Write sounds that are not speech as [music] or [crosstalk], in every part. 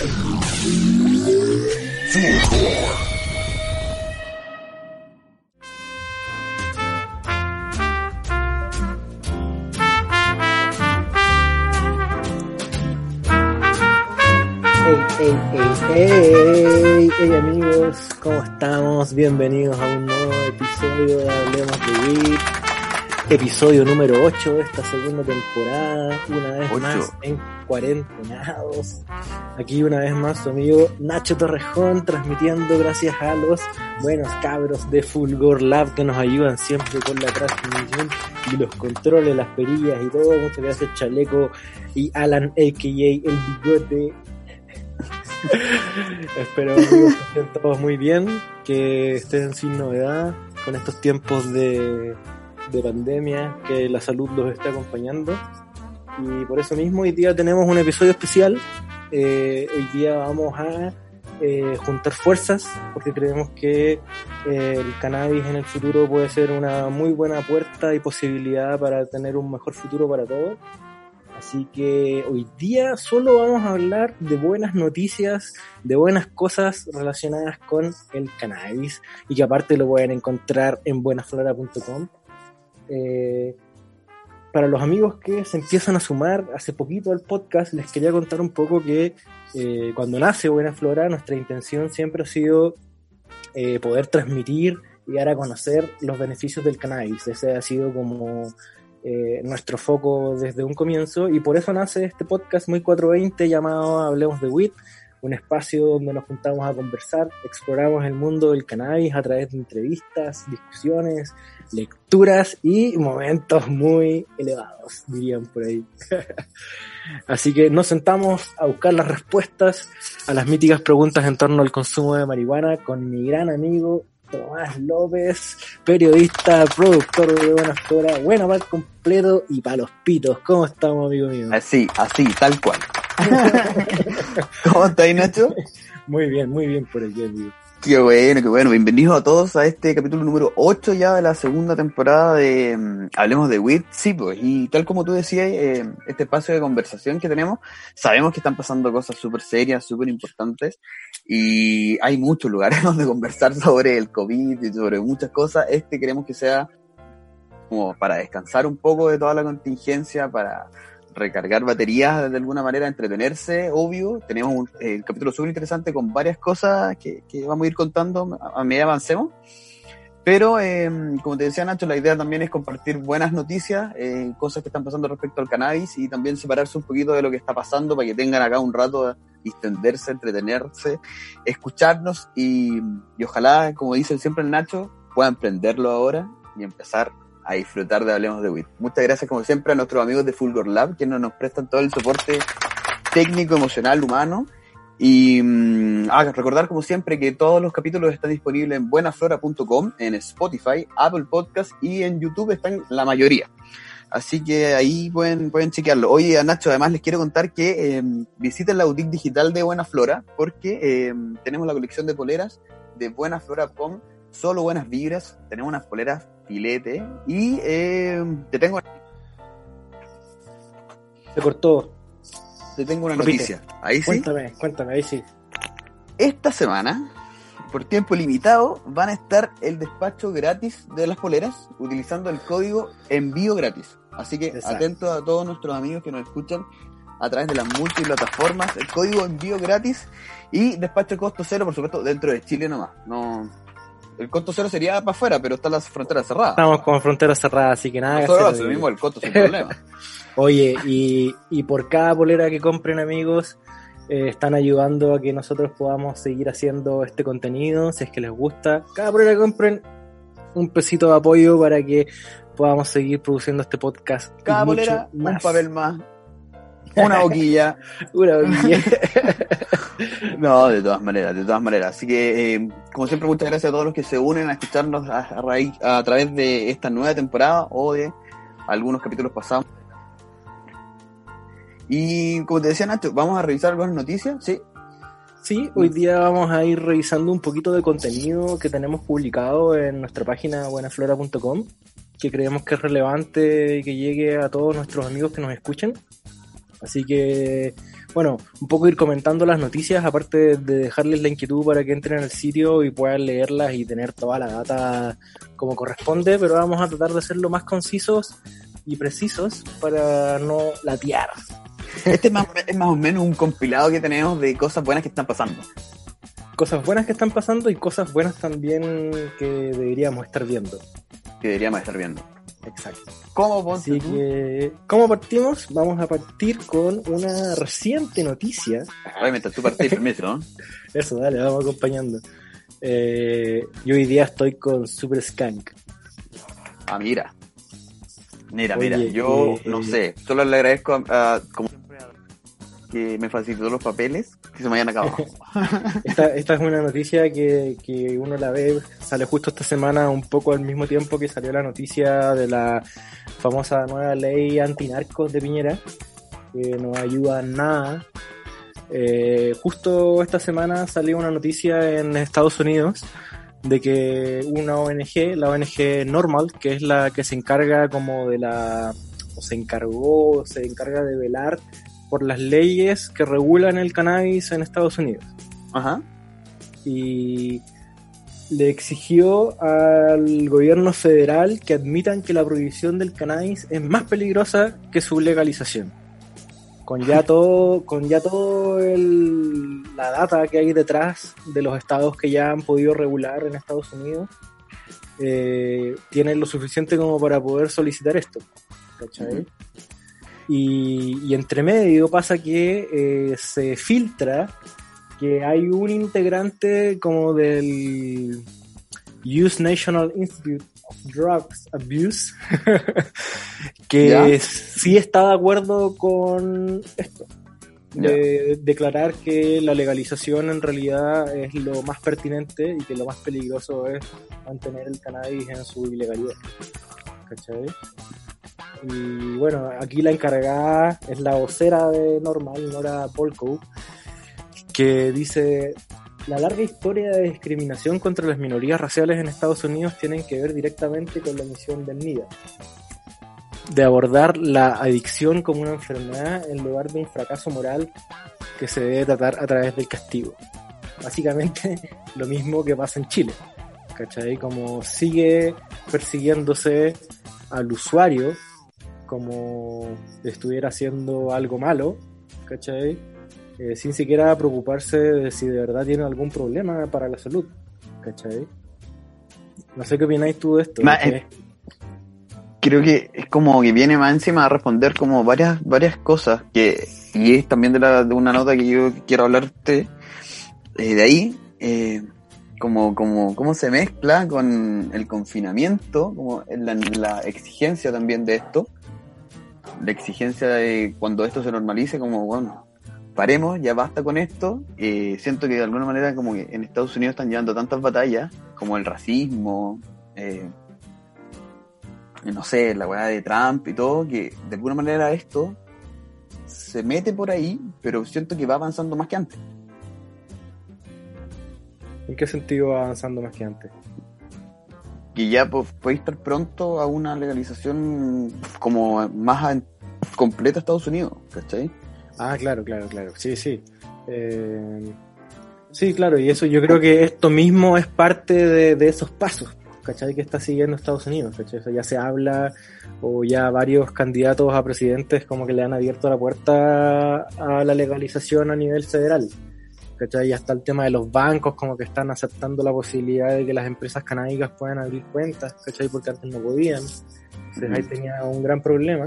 Hey, hey, hey, hey, hey amigos, ¿cómo estamos? Bienvenidos a un nuevo episodio de Hablemos de WIT, episodio número 8 de esta segunda temporada, una vez más en Cuarentenados. Aquí una vez más su amigo Nacho Torrejón transmitiendo gracias a los buenos cabros de Fulgor Lab que nos ayudan siempre con la transmisión y los controles, las perillas y todo. Muchas gracias Chaleco y Alan, a.k.a. El Bigote. [laughs] Espero que estén todos muy bien, que estén sin novedad con estos tiempos de, de pandemia, que la salud los esté acompañando. Y por eso mismo hoy día tenemos un episodio especial. Eh, hoy día vamos a eh, juntar fuerzas porque creemos que eh, el cannabis en el futuro puede ser una muy buena puerta y posibilidad para tener un mejor futuro para todos. Así que hoy día solo vamos a hablar de buenas noticias, de buenas cosas relacionadas con el cannabis y que aparte lo pueden encontrar en buenaflora.com. Eh, para los amigos que se empiezan a sumar hace poquito al podcast, les quería contar un poco que eh, cuando nace Buena Flora, nuestra intención siempre ha sido eh, poder transmitir y dar a conocer los beneficios del cannabis. Ese ha sido como eh, nuestro foco desde un comienzo y por eso nace este podcast muy 420 llamado Hablemos de WIT, un espacio donde nos juntamos a conversar, exploramos el mundo del cannabis a través de entrevistas, discusiones, lecturas y momentos muy elevados, dirían por ahí. [laughs] Así que nos sentamos a buscar las respuestas a las míticas preguntas en torno al consumo de marihuana con mi gran amigo Tomás López, periodista, productor de Buena Flora, buena para el completo y para los pitos. ¿Cómo estamos, amigo mío? Así, así, tal cual. [laughs] ¿Cómo estáis, Nacho? Muy bien, muy bien por aquí, amigo. Qué bueno, qué bueno. Bienvenidos a todos a este capítulo número 8 ya de la segunda temporada de mm, Hablemos de WIT. Sí, pues, y tal como tú decías, eh, este espacio de conversación que tenemos, sabemos que están pasando cosas súper serias, súper importantes, y hay muchos [laughs] lugares donde conversar sobre el COVID y sobre muchas cosas. Este queremos que sea como para descansar un poco de toda la contingencia, para recargar baterías de alguna manera, entretenerse, obvio. Tenemos un eh, capítulo súper interesante con varias cosas que, vamos a ir contando a, a medida avancemos. Pero, eh, como te decía Nacho, la idea también es compartir buenas noticias, eh, cosas que están pasando respecto al cannabis y también separarse un poquito de lo que está pasando para que tengan acá un rato a distenderse, entretenerse, escucharnos y, y ojalá, como dice siempre el Nacho, puedan prenderlo ahora y empezar a disfrutar de Hablemos de WIT. Muchas gracias como siempre a nuestros amigos de Fulgor Lab, que nos prestan todo el soporte técnico, emocional, humano. Y mm, ah, recordar como siempre que todos los capítulos están disponibles en buenaflora.com, en Spotify, Apple Podcast y en YouTube están la mayoría. Así que ahí pueden, pueden chequearlo. Oye, a Nacho, además les quiero contar que eh, visiten la boutique digital de Buena Flora porque eh, tenemos la colección de poleras de buenaflora.com, solo buenas vibras. Tenemos unas poleras filete y eh, te tengo Se cortó. te tengo una Repite. noticia. Ahí sí. Cuéntame, cuéntame, ahí sí. Esta semana, por tiempo limitado, van a estar el despacho gratis de las poleras utilizando el código envío gratis. Así que Exacto. atentos a todos nuestros amigos que nos escuchan a través de las multiplataformas, el código envío gratis y despacho costo cero, por supuesto, dentro de Chile nomás. No, el costo cero sería para afuera, pero están las fronteras cerradas. Estamos con fronteras cerradas, así que nada. Nosotros asumimos el costo sin problema. [laughs] Oye, y, y por cada polera que compren amigos, eh, están ayudando a que nosotros podamos seguir haciendo este contenido, si es que les gusta. Cada polera que compren, un pesito de apoyo para que podamos seguir produciendo este podcast. Cada bolera, un papel más. Una boquilla. [laughs] Una boquilla. [laughs] no, de todas maneras, de todas maneras. Así que, eh, como siempre, muchas gracias a todos los que se unen a escucharnos a, raíz, a través de esta nueva temporada o de algunos capítulos pasados. Y como te decía Nacho, vamos a revisar algunas noticias, ¿sí? Sí, hoy día vamos a ir revisando un poquito de contenido que tenemos publicado en nuestra página buenaflora.com, que creemos que es relevante y que llegue a todos nuestros amigos que nos escuchen. Así que, bueno, un poco ir comentando las noticias, aparte de dejarles la inquietud para que entren al sitio y puedan leerlas y tener toda la data como corresponde, pero vamos a tratar de ser lo más concisos y precisos para no latear. Este es más, es más o menos un compilado que tenemos de cosas buenas que están pasando. Cosas buenas que están pasando y cosas buenas también que deberíamos estar viendo. Que deberíamos estar viendo. Exacto. ¿Cómo, Así que, ¿cómo partimos? Vamos a partir con una reciente noticia. Obviamente, tú partís [laughs] permiso, ¿no? Eso, dale, vamos acompañando. Eh, yo hoy día estoy con Super Skank. Ah, mira. Mira, mira, yo eh, no sé, solo le agradezco a, como que me facilitó los papeles que se me hayan acabado. [laughs] esta, esta es una noticia que, que uno la ve, sale justo esta semana un poco al mismo tiempo que salió la noticia de la famosa nueva ley antinarcos de Piñera, que no ayuda en nada. Eh, justo esta semana salió una noticia en Estados Unidos de que una ONG, la ONG Normal, que es la que se encarga como de la, o se encargó, se encarga de velar por las leyes que regulan el cannabis en Estados Unidos. Ajá. Y le exigió al gobierno federal que admitan que la prohibición del cannabis es más peligrosa que su legalización. Con ya [laughs] todo, con ya todo el, la data que hay detrás de los estados que ya han podido regular en Estados Unidos, eh, tienen lo suficiente como para poder solicitar esto. ¿Cachai? Y, entre medio pasa que eh, se filtra que hay un integrante como del US National Institute of Drugs Abuse [laughs] que sí está de acuerdo con esto. De declarar que la legalización en realidad es lo más pertinente y que lo más peligroso es mantener el cannabis en su ilegalidad. ¿Cachai? Y bueno, aquí la encargada es la vocera de Normal, Nora Polko, que dice, la larga historia de discriminación contra las minorías raciales en Estados Unidos tienen que ver directamente con la misión del NIDA, de abordar la adicción como una enfermedad en lugar de un fracaso moral que se debe tratar a través del castigo. Básicamente [laughs] lo mismo que pasa en Chile, ¿cachai? Como sigue persiguiéndose al usuario como estuviera haciendo algo malo, ¿cachai? Eh, sin siquiera preocuparse de si de verdad tiene algún problema para la salud, ¿cachai? No sé qué opináis tú de esto. Eh, creo que es como que viene más encima a responder como varias, varias cosas que, y es también de, la, de una nota que yo quiero hablarte eh, de ahí, como, como, cómo se mezcla con el confinamiento, como la, exigencia también de esto, la exigencia de cuando esto se normalice, como, bueno, paremos, ya basta con esto. Siento que de alguna manera como que en Estados Unidos están llevando tantas batallas, como el racismo, eh, no sé, la weá de Trump y todo, que de alguna manera esto se mete por ahí, pero siento que va avanzando más que antes. ¿En qué sentido va avanzando más que antes? Que ya pues, puede estar pronto a una legalización como más completa Estados Unidos, ¿cachai? Ah, claro, claro, claro. Sí, sí. Eh, sí, claro, y eso yo creo que esto mismo es parte de, esos pasos, ¿cachai? Que está siguiendo Estados Unidos, ¿cachai? ya se habla, o ya varios candidatos a presidentes como que le han abierto la puerta a la legalización a nivel federal. ¿Cachai? Ya está el tema de los bancos, como que están aceptando la posibilidad de que las empresas canábicas puedan abrir cuentas, ¿cachai? Porque antes no podían. Entonces ahí tenía un gran problema.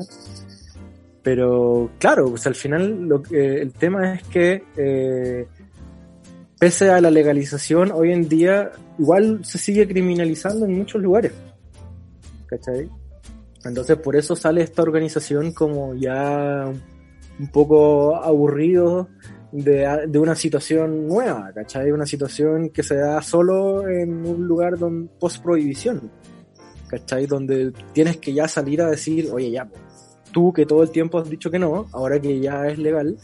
Pero claro, pues al final lo que, el tema es que eh, pese a la legalización, hoy en día igual se sigue criminalizando en muchos lugares. ¿Cachai? Entonces por eso sale esta organización como ya un poco aburridos de, de, una situación nueva, ¿cachai? Una situación que se da solo en un lugar donde, post prohibición, ¿cachai? Donde tienes que ya salir a decir, oye, ya, tú que todo el tiempo has dicho que no, ahora que ya es legal,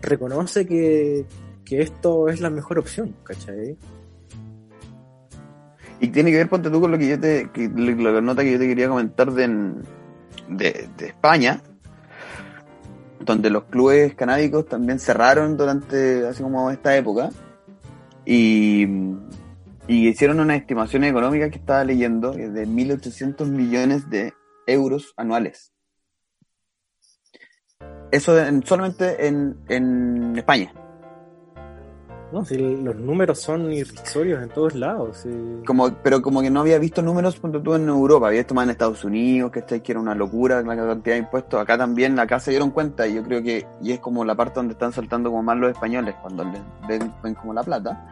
reconoce que, que esto es la mejor opción, ¿cachai? Y tiene que ver, ponte tú, con lo que yo te, que, la nota que yo te quería comentar de, de, de España, donde los clubes canábicos también cerraron durante, así como esta época, y, y hicieron unas estimaciones económicas que estaba leyendo de 1.800 millones de euros anuales. Eso en, solamente en, en España. No, si los números son irrisorios en todos lados. Como, pero como que no había visto números cuando tú en Europa, había visto más en Estados Unidos, que, que era una locura la cantidad de impuestos. Acá también, acá se dieron cuenta, y yo creo que, y es como la parte donde están saltando como más los españoles, cuando les ven, ven como la plata,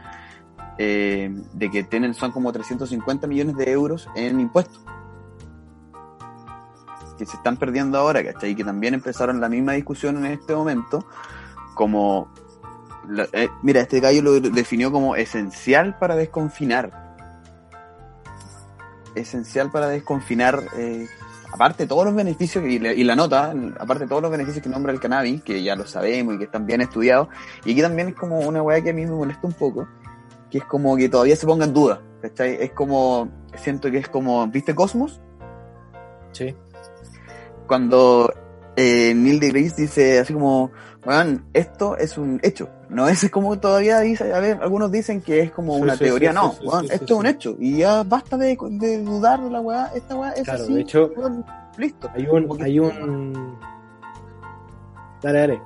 eh, de que tienen, son como 350 millones de euros en impuestos. Que se están perdiendo ahora, ¿cachai? Y que también empezaron la misma discusión en este momento, como eh, mira, este gallo lo definió como esencial para desconfinar. Esencial para desconfinar, eh, aparte de todos los beneficios, y, y, la nota, aparte de todos los beneficios que nombra el cannabis, que ya lo sabemos y que están bien estudiados, y aquí también es como una weá que a mí me molesta un poco, que es como que todavía se ponga en duda, ¿cachai? Es como, siento que es como, ¿viste Cosmos? Sí. Cuando eh, Neil deGrasse dice así como, bueno, esto es un hecho. No es como todavía dice, a ver, algunos dicen que es como Sí, una sí, teoría, sí, no, weón, esto es un hecho. Y ya basta de, de dudar de la weá, esta weá es Claro, así. de hecho, weón, listo. Hay un, hay un. Dale, dale.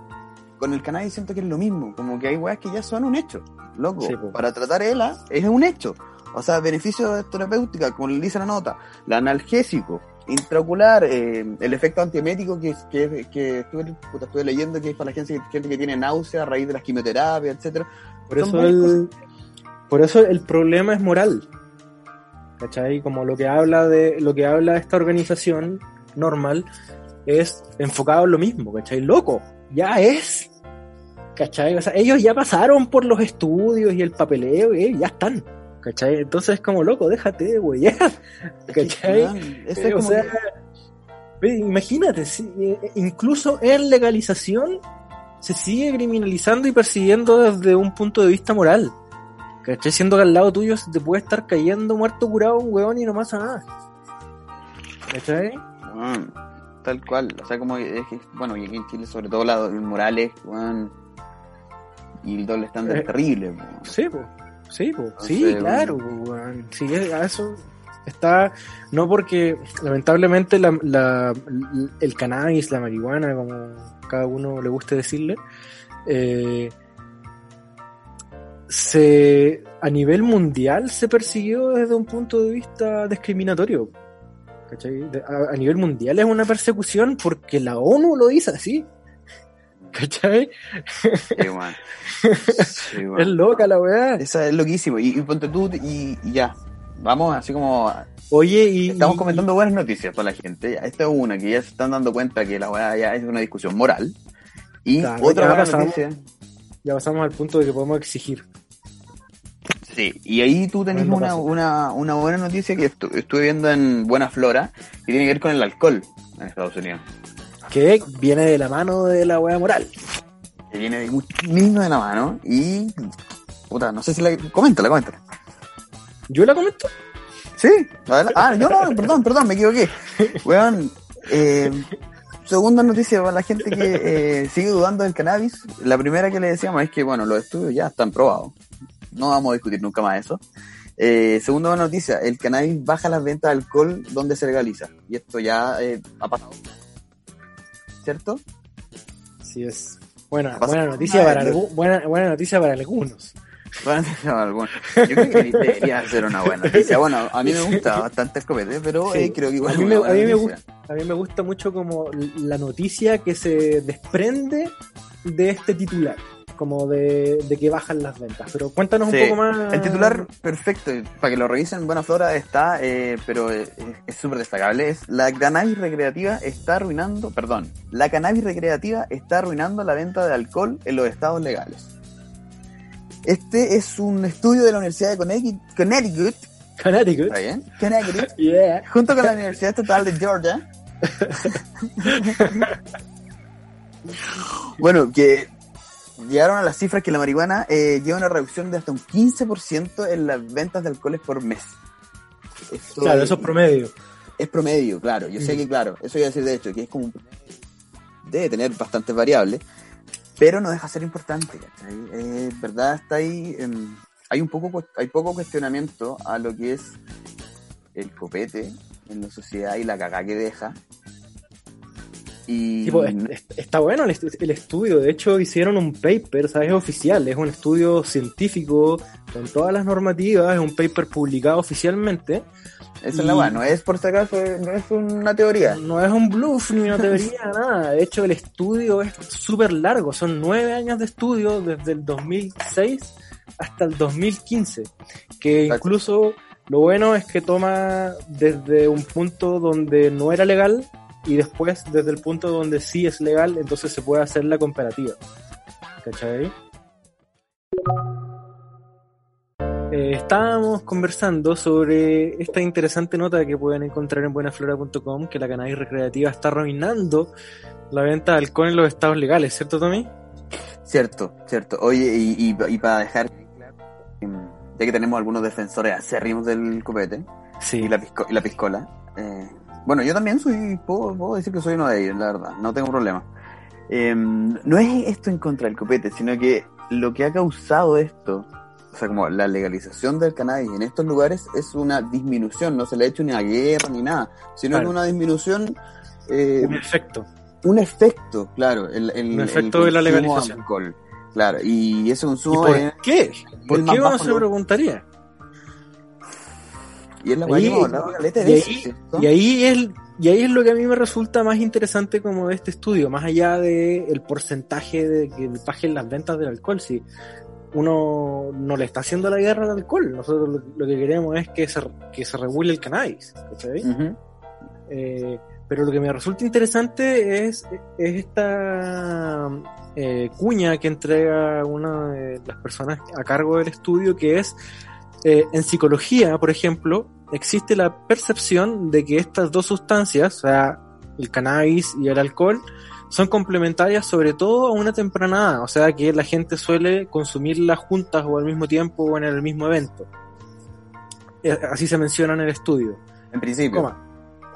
Con el cannabis siento que es lo mismo, como que hay weas que ya son un hecho, loco. Para tratar ELA es un hecho. O sea, beneficio terapéutica, como le dice la nota, la analgésico, intraocular, eh, el efecto antiemético que, que, que estuve, puta, estuve leyendo que es para la gente, gente que tiene náusea a raíz de las quimioterapias, etcétera. Por Son eso, el, por eso el problema es moral. ¿Cachai? Como lo que habla de lo que habla esta organización normal es enfocado en lo mismo, ¿cachai? Loco, ya es. ¿Cachai? O sea, ellos ya pasaron por los estudios y el papeleo, y ya están. ¿Cachai? Entonces es como loco, déjate, güey. [laughs] ¿Cachai? Man, eso Eh, es o como sea, que- ve, imagínate, si, eh, incluso en legalización se sigue criminalizando y persiguiendo desde un punto de vista moral. ¿Cachai? Siendo que al lado tuyo se te puede estar cayendo muerto curado un huevón y no pasa nada. ¿Cachai? Weón, tal cual, o sea, como es que, bueno, y aquí en Chile, sobre todo la Morales, weón, y el doble estándar Eh, es terrible, weón. Sí, pues. Sí. Entonces, Sí, claro, po. Sí, a eso está. No porque, lamentablemente, la, la- el cannabis, la marihuana, como cada uno le guste decirle, eh, se, a nivel mundial se persiguió desde un punto de vista discriminatorio. ¿Cachai? A, a nivel mundial es una persecución porque la ONU lo dice así. ¿Cachai? Sí. [laughs] Es loca la weá. Esa es loquísimo. Y, y ponte tú y, y ya. Vamos, así como. Oye, y. Estamos comentando buenas noticias para la gente. Esta es una que ya se están dando cuenta que la weá ya es una discusión moral. Y Claro, otra buena pasamos. noticia. ya pasamos al punto de que podemos exigir. Sí, y ahí tú tenés una, una, una buena noticia que estu- estuve viendo en Buena Flora y tiene que ver con el alcohol en Estados Unidos. Que viene de la mano de la wea moral. Que viene de mismo de la mano y. Puta, no sé si la. Coméntala, coméntala. ¿Yo la comento? Sí, ah, yo no, perdón, perdón, me equivoqué. Weón, eh, segunda noticia para la gente que eh, sigue dudando del cannabis. La primera que le decíamos es que, bueno, los estudios ya están probados. No vamos a discutir nunca más eso. Eh, segunda noticia, el cannabis baja las ventas de alcohol donde se legaliza. Y esto ya eh, ha pasado. ¿Cierto? Sí es. Buena, buena noticia para algu- buena, buena noticia para algunos. Bueno, yo creo que debería ser una buena noticia. Bueno, a mí me gusta bastante el copete, pero Sí. eh, creo que igual A mí me- a mí me noticia. A mí me gusta mucho como la noticia que se desprende de este titular. Como de, de que bajan las ventas. Pero cuéntanos Sí. un poco más. El titular perfecto, para que lo revisen en Buena Flora está, eh, pero es es súper destacable, es la cannabis recreativa está arruinando, perdón, la cannabis recreativa está arruinando la venta de alcohol en los estados legales. Este es un estudio de la Universidad de Connecticut, Connecticut, Connecticut. ¿está bien? Connecticut, [laughs] Yeah. junto con la Universidad Estatal de Georgia. [laughs] [laughs] bueno, que llegaron a las cifras que la marihuana eh, lleva una reducción de hasta un 15% en las ventas de alcoholes por mes. Esto Claro, eso es promedio. es promedio, claro. Yo sé que, claro, eso iba a decir de hecho, que es como un promedio. Debe tener bastantes variables, pero no deja de ser importante, ¿cachai? Eh, verdad, está ahí. em, hay un poco hay poco cuestionamiento a lo que es el copete en la sociedad y la cagá que deja. Y Tipo, es- es- está bueno el, estu- el estudio. De hecho, hicieron un paper, ¿sabes? Es oficial. Es un estudio científico con todas las normativas. Es un paper publicado oficialmente. esa es la no es por si acaso, no es una teoría. No es un bluff ni una teoría, [laughs] nada. De hecho, el estudio es súper largo. Son nueve años de estudio desde el 2006 hasta el 2015. Que Exacto. incluso lo bueno es que toma desde un punto donde no era legal y después desde el punto donde sí es legal, entonces se puede hacer la comparativa. ¿Cachai? Eh, estábamos conversando sobre esta interesante nota que pueden encontrar en buenaflora.com que la cannabis recreativa está arruinando la venta de alcohol en los estados legales, ¿cierto Tommy? Cierto, cierto. Oye, y, y, y para dejar claro, em, ya que tenemos algunos defensores acérrimos del copete Sí. y la, pisco- y la piscola, eh, bueno, yo también soy, puedo, puedo decir que soy uno de ellos, la verdad, no tengo problema. Em, no es esto en contra del copete, sino que lo que ha causado esto, o sea, como la legalización del cannabis en estos lugares es una disminución, no se le ha hecho ni a guerra ni nada, sino Claro. que una disminución, eh, Un efecto. un efecto, claro, el, el, Un el efecto de la legalización. alcohol, claro, y ese ¿Y consumo por es, qué? ¿Por qué uno se preguntaría? Y es la Ahí- que de y ahí- ¿cierto? Y ahí es y ahí es lo que a mí me resulta más interesante como de este estudio, más allá de el porcentaje de que bajen las ventas del alcohol, si uno no le está haciendo la guerra al alcohol, nosotros lo, lo que queremos es que se, que se regule el cannabis. Eh, pero lo que me resulta interesante es, es esta eh, cuña que entrega una de las personas a cargo del estudio, que es eh, en psicología, por ejemplo, existe la percepción de que estas dos sustancias, o sea, el cannabis y el alcohol, son complementarias sobre todo a una temprana edad, o sea que la gente suele consumirlas juntas o al mismo tiempo o en el mismo evento. Eh, Así se menciona en el estudio. En principio. Coma.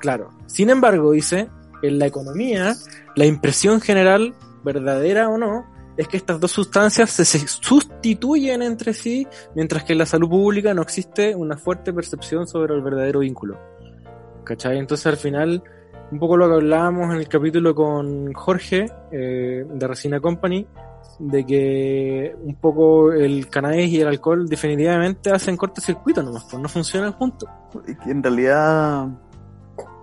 Claro. Sin embargo, dice, en la economía, la impresión general, verdadera o no, es que estas dos sustancias se, se sustituyen entre sí, mientras que en la salud pública no existe una fuerte percepción sobre el verdadero vínculo. ¿Cachai? Entonces al final, un poco lo que hablábamos en el capítulo con Jorge eh, de Resina Company, de que un poco el cannabis y el alcohol definitivamente hacen cortocircuito nomás, pues no funcionan juntos. En realidad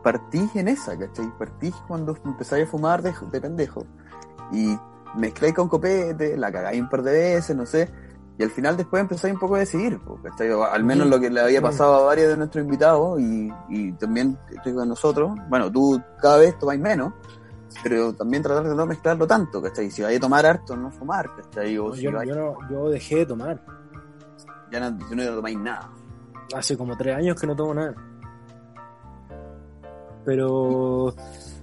partís en esa, ¿cachai? Partís cuando empezáis a fumar de, de pendejo. Y mezcláis con copete, la cagáis un par de veces, no sé. Y al final después empezáis un poco a decidir, ¿cachai? Al menos lo que le había pasado a varios de nuestros invitados y, y también estoy con nosotros. Bueno, tú cada vez tomáis menos, pero también tratar de no mezclarlo tanto, ¿cachai? Si vais a tomar harto, no fumar, ¿cachai? O No, si yo, vais- yo no, yo dejé de tomar. ya no, si no tomáis nada. Hace como tres años que no tomo nada. Pero,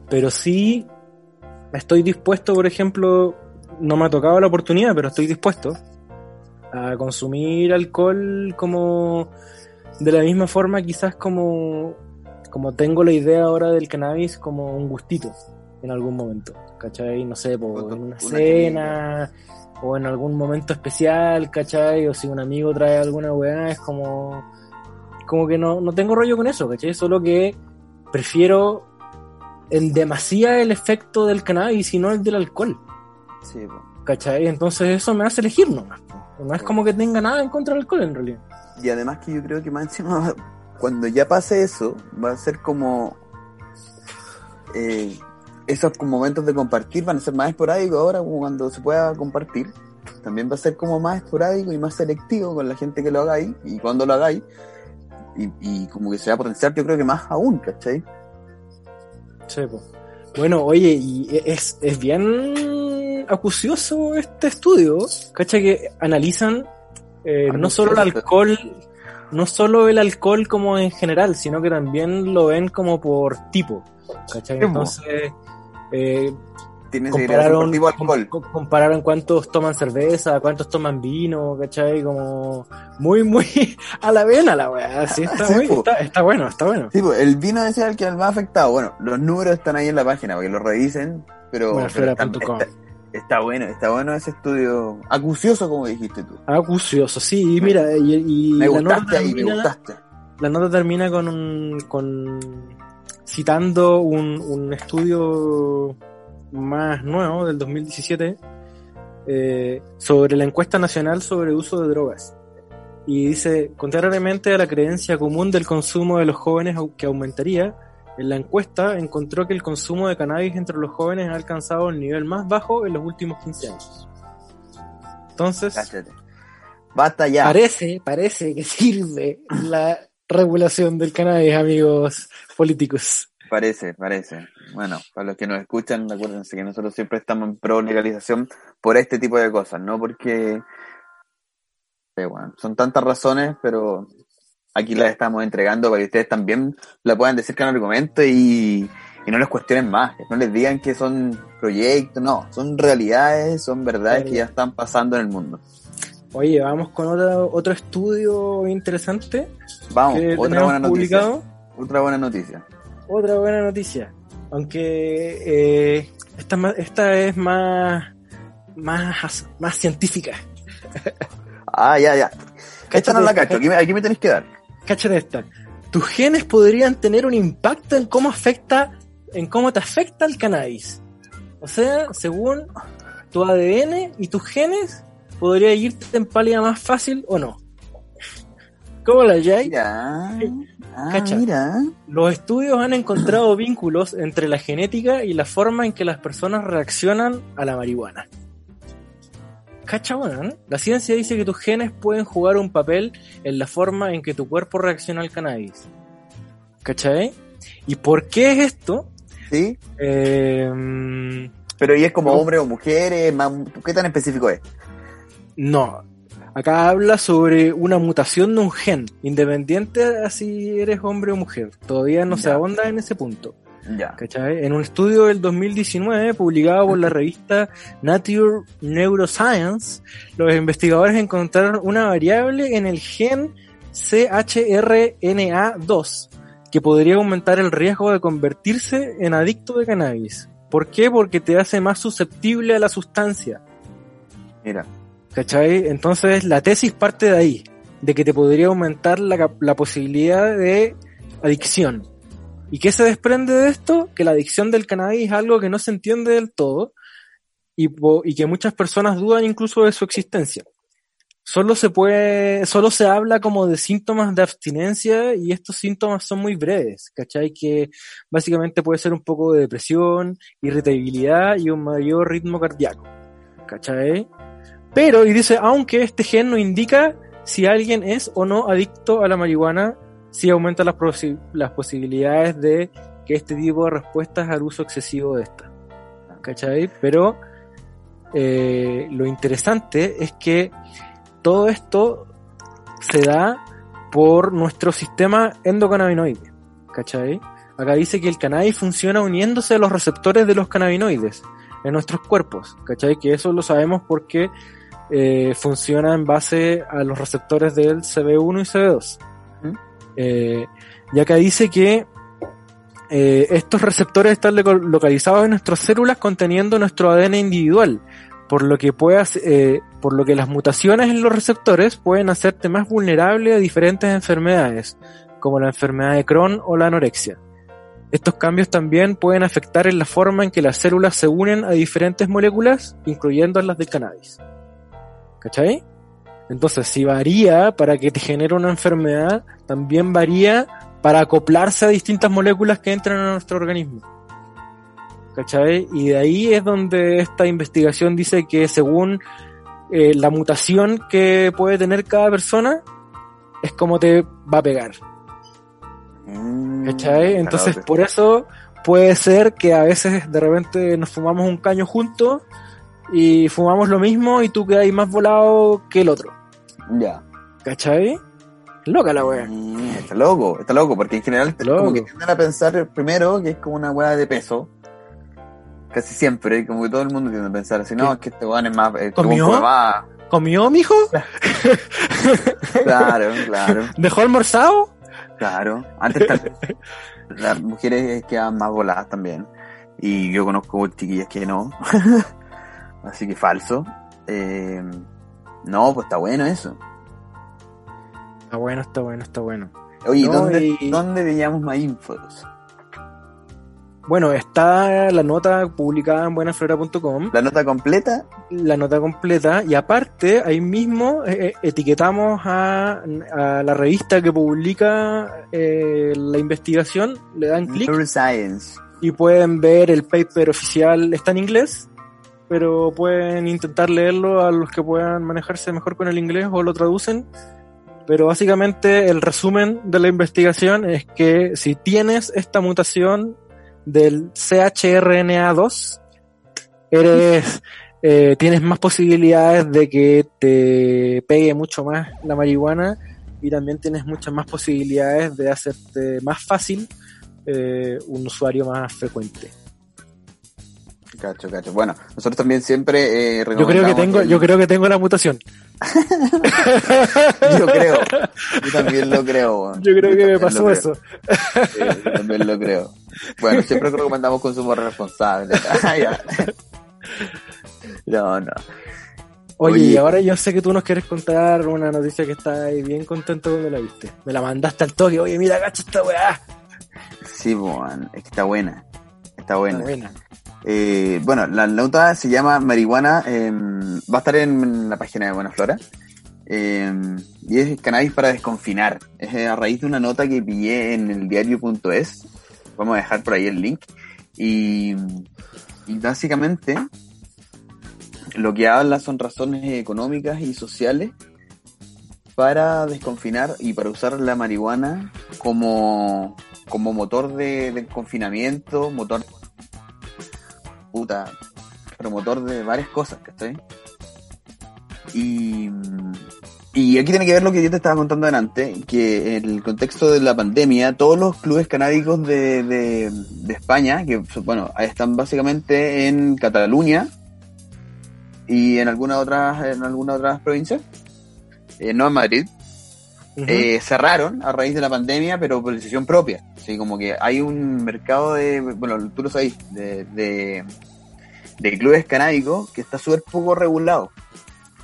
pero sí estoy dispuesto, por ejemplo, no me ha tocado la oportunidad, pero estoy dispuesto a consumir alcohol como de la misma forma, quizás como, como tengo la idea ahora del cannabis como un gustito en algún momento. ¿Cachai? No sé, po, Con en una una cena o en algún momento especial, ¿cachai? O si un amigo trae alguna weá, es como, como que no, no tengo rollo con eso, ¿cachai? Solo que prefiero en demasía el efecto del cannabis y no el del alcohol, Sí, po. ¿cachai? Entonces eso me hace elegir nomás. No es como que tenga nada en contra del alcohol en realidad. Y además que yo creo que más encima, [laughs] cuando ya pase eso, va a ser como... eh, esos momentos de compartir van a ser más esporádicos ahora, cuando se pueda compartir. también va a ser como más esporádico y más selectivo con la gente que lo hagáis y cuando lo hagáis. Y, y como que se va a potenciar, yo creo que más aún, ¿cachai? Sí. Bueno, oye, y es, es bien acucioso este estudio, ¿cachai? Que analizan eh, no solo el alcohol, no solo el alcohol como en general, sino que también lo ven como por tipo, ¿cachai? Entonces, eh, Tiene compararon, alcohol. com- compararon cuántos toman cerveza, cuántos toman vino, ¿cachai? Como muy, muy [laughs] a la vena la weá. Sí, está, Sí, muy- está, está bueno, está bueno. Sí, el vino es el que es el más afectado. Bueno, los números están ahí en la página para que lo revisen, pero, pero está, Buenaflora.com. está- está bueno, está bueno ese estudio acucioso como dijiste tú. Acucioso, sí, y mira, y, y Me gustaste ahí, me gustaste. la nota termina con un, con citando un, un estudio más nuevo del 2017 eh, sobre la encuesta nacional sobre uso de drogas. Y dice, contrariamente a la creencia común del consumo de los jóvenes que aumentaría, en la encuesta encontró que el consumo de cannabis entre los jóvenes ha alcanzado el nivel más bajo en los últimos 15 años. Entonces, Cáchate. Basta ya. Parece, parece que sirve la regulación del cannabis, amigos políticos. Parece, parece. Bueno, para los que nos escuchan, acuérdense que nosotros siempre estamos en pro legalización por este tipo de cosas, no porque eh, bueno, son tantas razones, pero aquí las estamos entregando para que ustedes también la puedan decir con argumento y, y no les cuestionen más, no les digan que son proyectos, no, son realidades, son verdades que ya están pasando en el mundo. Oye, vamos con otro, otro estudio interesante Vamos, que otra buena noticia. Otra buena noticia. Otra buena noticia. Aunque eh, esta, esta es más, más, más científica. [laughs] Ah, ya, ya. Esta no la cacho, aquí me, aquí me tenéis que dar. Cáchate esta. Tus genes podrían tener un impacto en cómo afecta, en cómo te afecta el cannabis. O sea, según tu ADN y tus genes, podría irte en pálida más fácil o no. ¿Cómo la? Mira. Ah, mira. Los estudios han encontrado [clears throat] vínculos entre la genética y la forma en que las personas reaccionan a la marihuana. Cacha, weón? La ciencia dice que tus genes pueden jugar un papel en la forma en que tu cuerpo reacciona al cannabis. ¿Cachai? ¿Y por qué es esto? Sí. Eh, Pero ¿y es como hombre o mujer? ¿Es más- ¿Qué tan específico es? no. Acá habla sobre una mutación de un gen, independiente a si eres hombre o mujer. Todavía no se Ya. ahonda en ese punto. Ya. ¿cachai? En un estudio del 2019 publicado por la revista Nature Neuroscience, los investigadores encontraron una variable en el gen CHRNA2 que podría aumentar el riesgo de convertirse en adicto de cannabis. ¿Por qué? Porque te hace más susceptible a la sustancia. Mira. ¿Cachai? Entonces la tesis parte de ahí, de que te podría aumentar la, la posibilidad de adicción. ¿Y qué se desprende de esto? Que la adicción del cannabis es algo que no se entiende del todo y, y que muchas personas dudan incluso de su existencia. Solo se puede, solo se habla como de síntomas de abstinencia y estos síntomas son muy breves, ¿cachai? Que básicamente puede ser un poco de depresión, irritabilidad y un mayor ritmo cardíaco, ¿cachai? Pero, y dice, aunque este gen no indica si alguien es o no adicto a la marihuana, sí aumenta las posibilidades de que este tipo de respuestas al uso excesivo de esta. ¿Cachai? Pero eh, lo interesante es que todo esto se da por nuestro sistema endocannabinoide. ¿Cachai? Acá dice que el cannabis funciona uniéndose a los receptores de los cannabinoides en nuestros cuerpos. ¿Cachai? Que eso lo sabemos porque eh, funciona en base a los receptores del CB1 y CB2. ¿Mm? Eh, y acá dice que eh, estos receptores están localizados en nuestras células conteniendo nuestro ADN individual, por lo que puede hacer- eh, por lo que las mutaciones en los receptores pueden hacerte más vulnerable a diferentes enfermedades, como la enfermedad de Crohn o la anorexia. Estos cambios también pueden afectar en la forma en que las células se unen a diferentes moléculas, incluyendo las del cannabis. ¿Cachai? Entonces, si varía para que te genere una enfermedad, también varía para acoplarse a distintas moléculas que entran a nuestro organismo. ¿Cachai? Y de ahí es donde esta investigación dice que según eh, la mutación que puede tener cada persona es como te va a pegar. Mm, ¿Cachai? Entonces, por eso puede ser que a veces de repente nos fumamos un caño juntos y fumamos lo mismo y tú quedas más volado que el otro. Ya. ¿Cachai? Loca la wea. Mm, Está loco, está loco, porque en general Loco. como que tienden a pensar primero que es como una weá de peso. Casi siempre, como que todo el mundo tiende a pensar así, no, es que este weón es más, este ¿Comió? ¿Comió, mijo? [laughs] Claro, claro, ¿Dejó almorzado? claro. Antes [laughs] las mujeres quedan más voladas también. Y yo conozco chiquillas que no. Así que falso. Eh, no, pues está bueno eso. Está bueno, está bueno, está bueno. Oye, No, ¿dónde, y- ¿dónde veíamos más infos? Bueno, está la nota publicada en buenaflora.com, La nota completa la nota completa, y aparte, ahí mismo eh, eh, etiquetamos a, a la revista que publica eh, la investigación, le dan clic Neuroscience. y pueden ver el paper oficial, está en inglés, pero pueden intentar leerlo a los que puedan manejarse mejor con el inglés o lo traducen. Pero básicamente el resumen de la investigación es que si tienes esta mutación del CHRNA2, eres, eh, tienes más posibilidades de que te pegue mucho más la marihuana y también tienes muchas más posibilidades de hacerte más fácil eh, un usuario más frecuente. Cacho, cacho. Bueno, nosotros también siempre eh, Yo creo que tengo, el- yo creo que tengo la mutación. [laughs] Yo creo. Yo también lo creo. Yo creo que me pasó eso. Sí, yo también lo creo. Bueno, siempre recomendamos consumo responsable. [laughs] Ah. No, no. Oye, Oye. ahora yo sé que tú nos quieres contar una noticia que está ahí bien contento cuando la viste. Me la mandaste al toque, oye, mira, cacha esta weá. Sí, que está buena. Está buena. Está buena. Eh, bueno, la nota se llama Marihuana, eh, va a estar en la página de Buena Flora. eh, y es cannabis para desconfinar. Es a raíz de una nota que pillé en el diario.es. Vamos a dejar por ahí el link. Y, y básicamente lo que habla son razones económicas y sociales para desconfinar y para usar la marihuana como, como motor de, de confinamiento, motor puta, promotor de varias cosas, ¿cachai? Y, y aquí tiene que ver lo que yo te estaba contando delante, que en el contexto de la pandemia, todos los clubes canábicos de, de, España, que bueno, están básicamente en Cataluña y en algunas otras, en algunas otras provincias, eh, no en Madrid, Eh, cerraron a raíz de la pandemia, pero por decisión propia. Así como que hay un mercado de, bueno, tú lo sabes, de, de, de clubes canábicos que está súper poco regulado.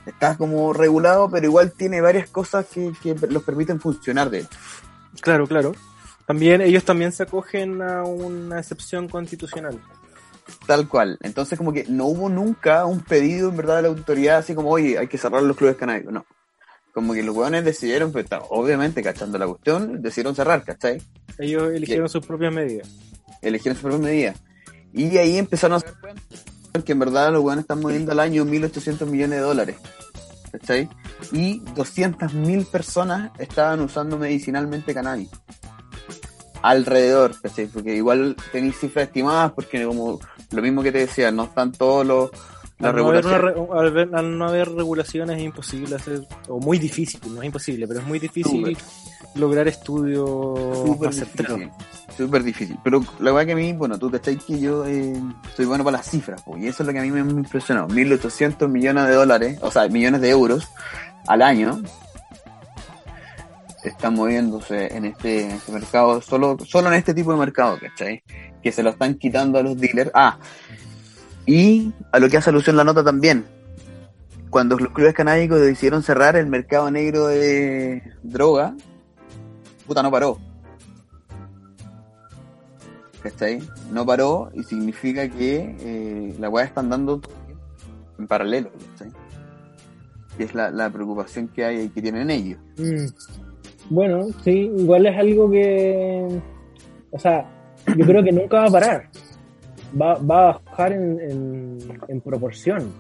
Está como regulado, pero igual tiene varias cosas que, que los permiten funcionar de hecho. Claro, claro. También, ellos también se acogen a una excepción constitucional. Tal cual. Entonces como que no hubo nunca un pedido en verdad de la autoridad así como, oye, hay que cerrar los clubes canábicos. No. Como que los hueones decidieron, pues, obviamente cachando la cuestión, decidieron cerrar, ¿cachai? Ellos eligieron sus propias medidas. eligieron su propia medida. Y ahí empezaron a hacer que en verdad los weones están moviendo al año 1.800 millones de dólares. ¿Cachai? Y 200.000 personas estaban usando medicinalmente cannabis. Alrededor, ¿cachai? Porque igual tenéis cifras estimadas porque como lo mismo que te decía, no están todos los... Al no, haber una regulaciones. re- al, ver- al no haber regulaciones es imposible hacer, o muy difícil, no es imposible, pero es muy difícil lograr estudios Súper difícil. Súper difícil. Pero la verdad que a mí, bueno, tú cachai que yo eh, soy bueno para las cifras, po, y eso es lo que a mí me me impresionó. 1.800 millones de dólares, o sea, millones de euros al año están moviéndose en este, en este mercado, solo, solo en este tipo de mercado, ¿cachai? Que se lo están quitando a los dealers. Ah, y a lo que hace alusión la nota también. Cuando los clubes canábicos decidieron cerrar el mercado negro de droga, puta, no paró. ¿Cachai? No paró y significa que eh, la weá está andando en paralelo, ¿cachai? Y es la, la preocupación que hay y que tienen ellos. Mm. Bueno, sí, igual es algo que, o sea, yo creo que nunca va a parar. Va, va a bajar en, en, en proporción.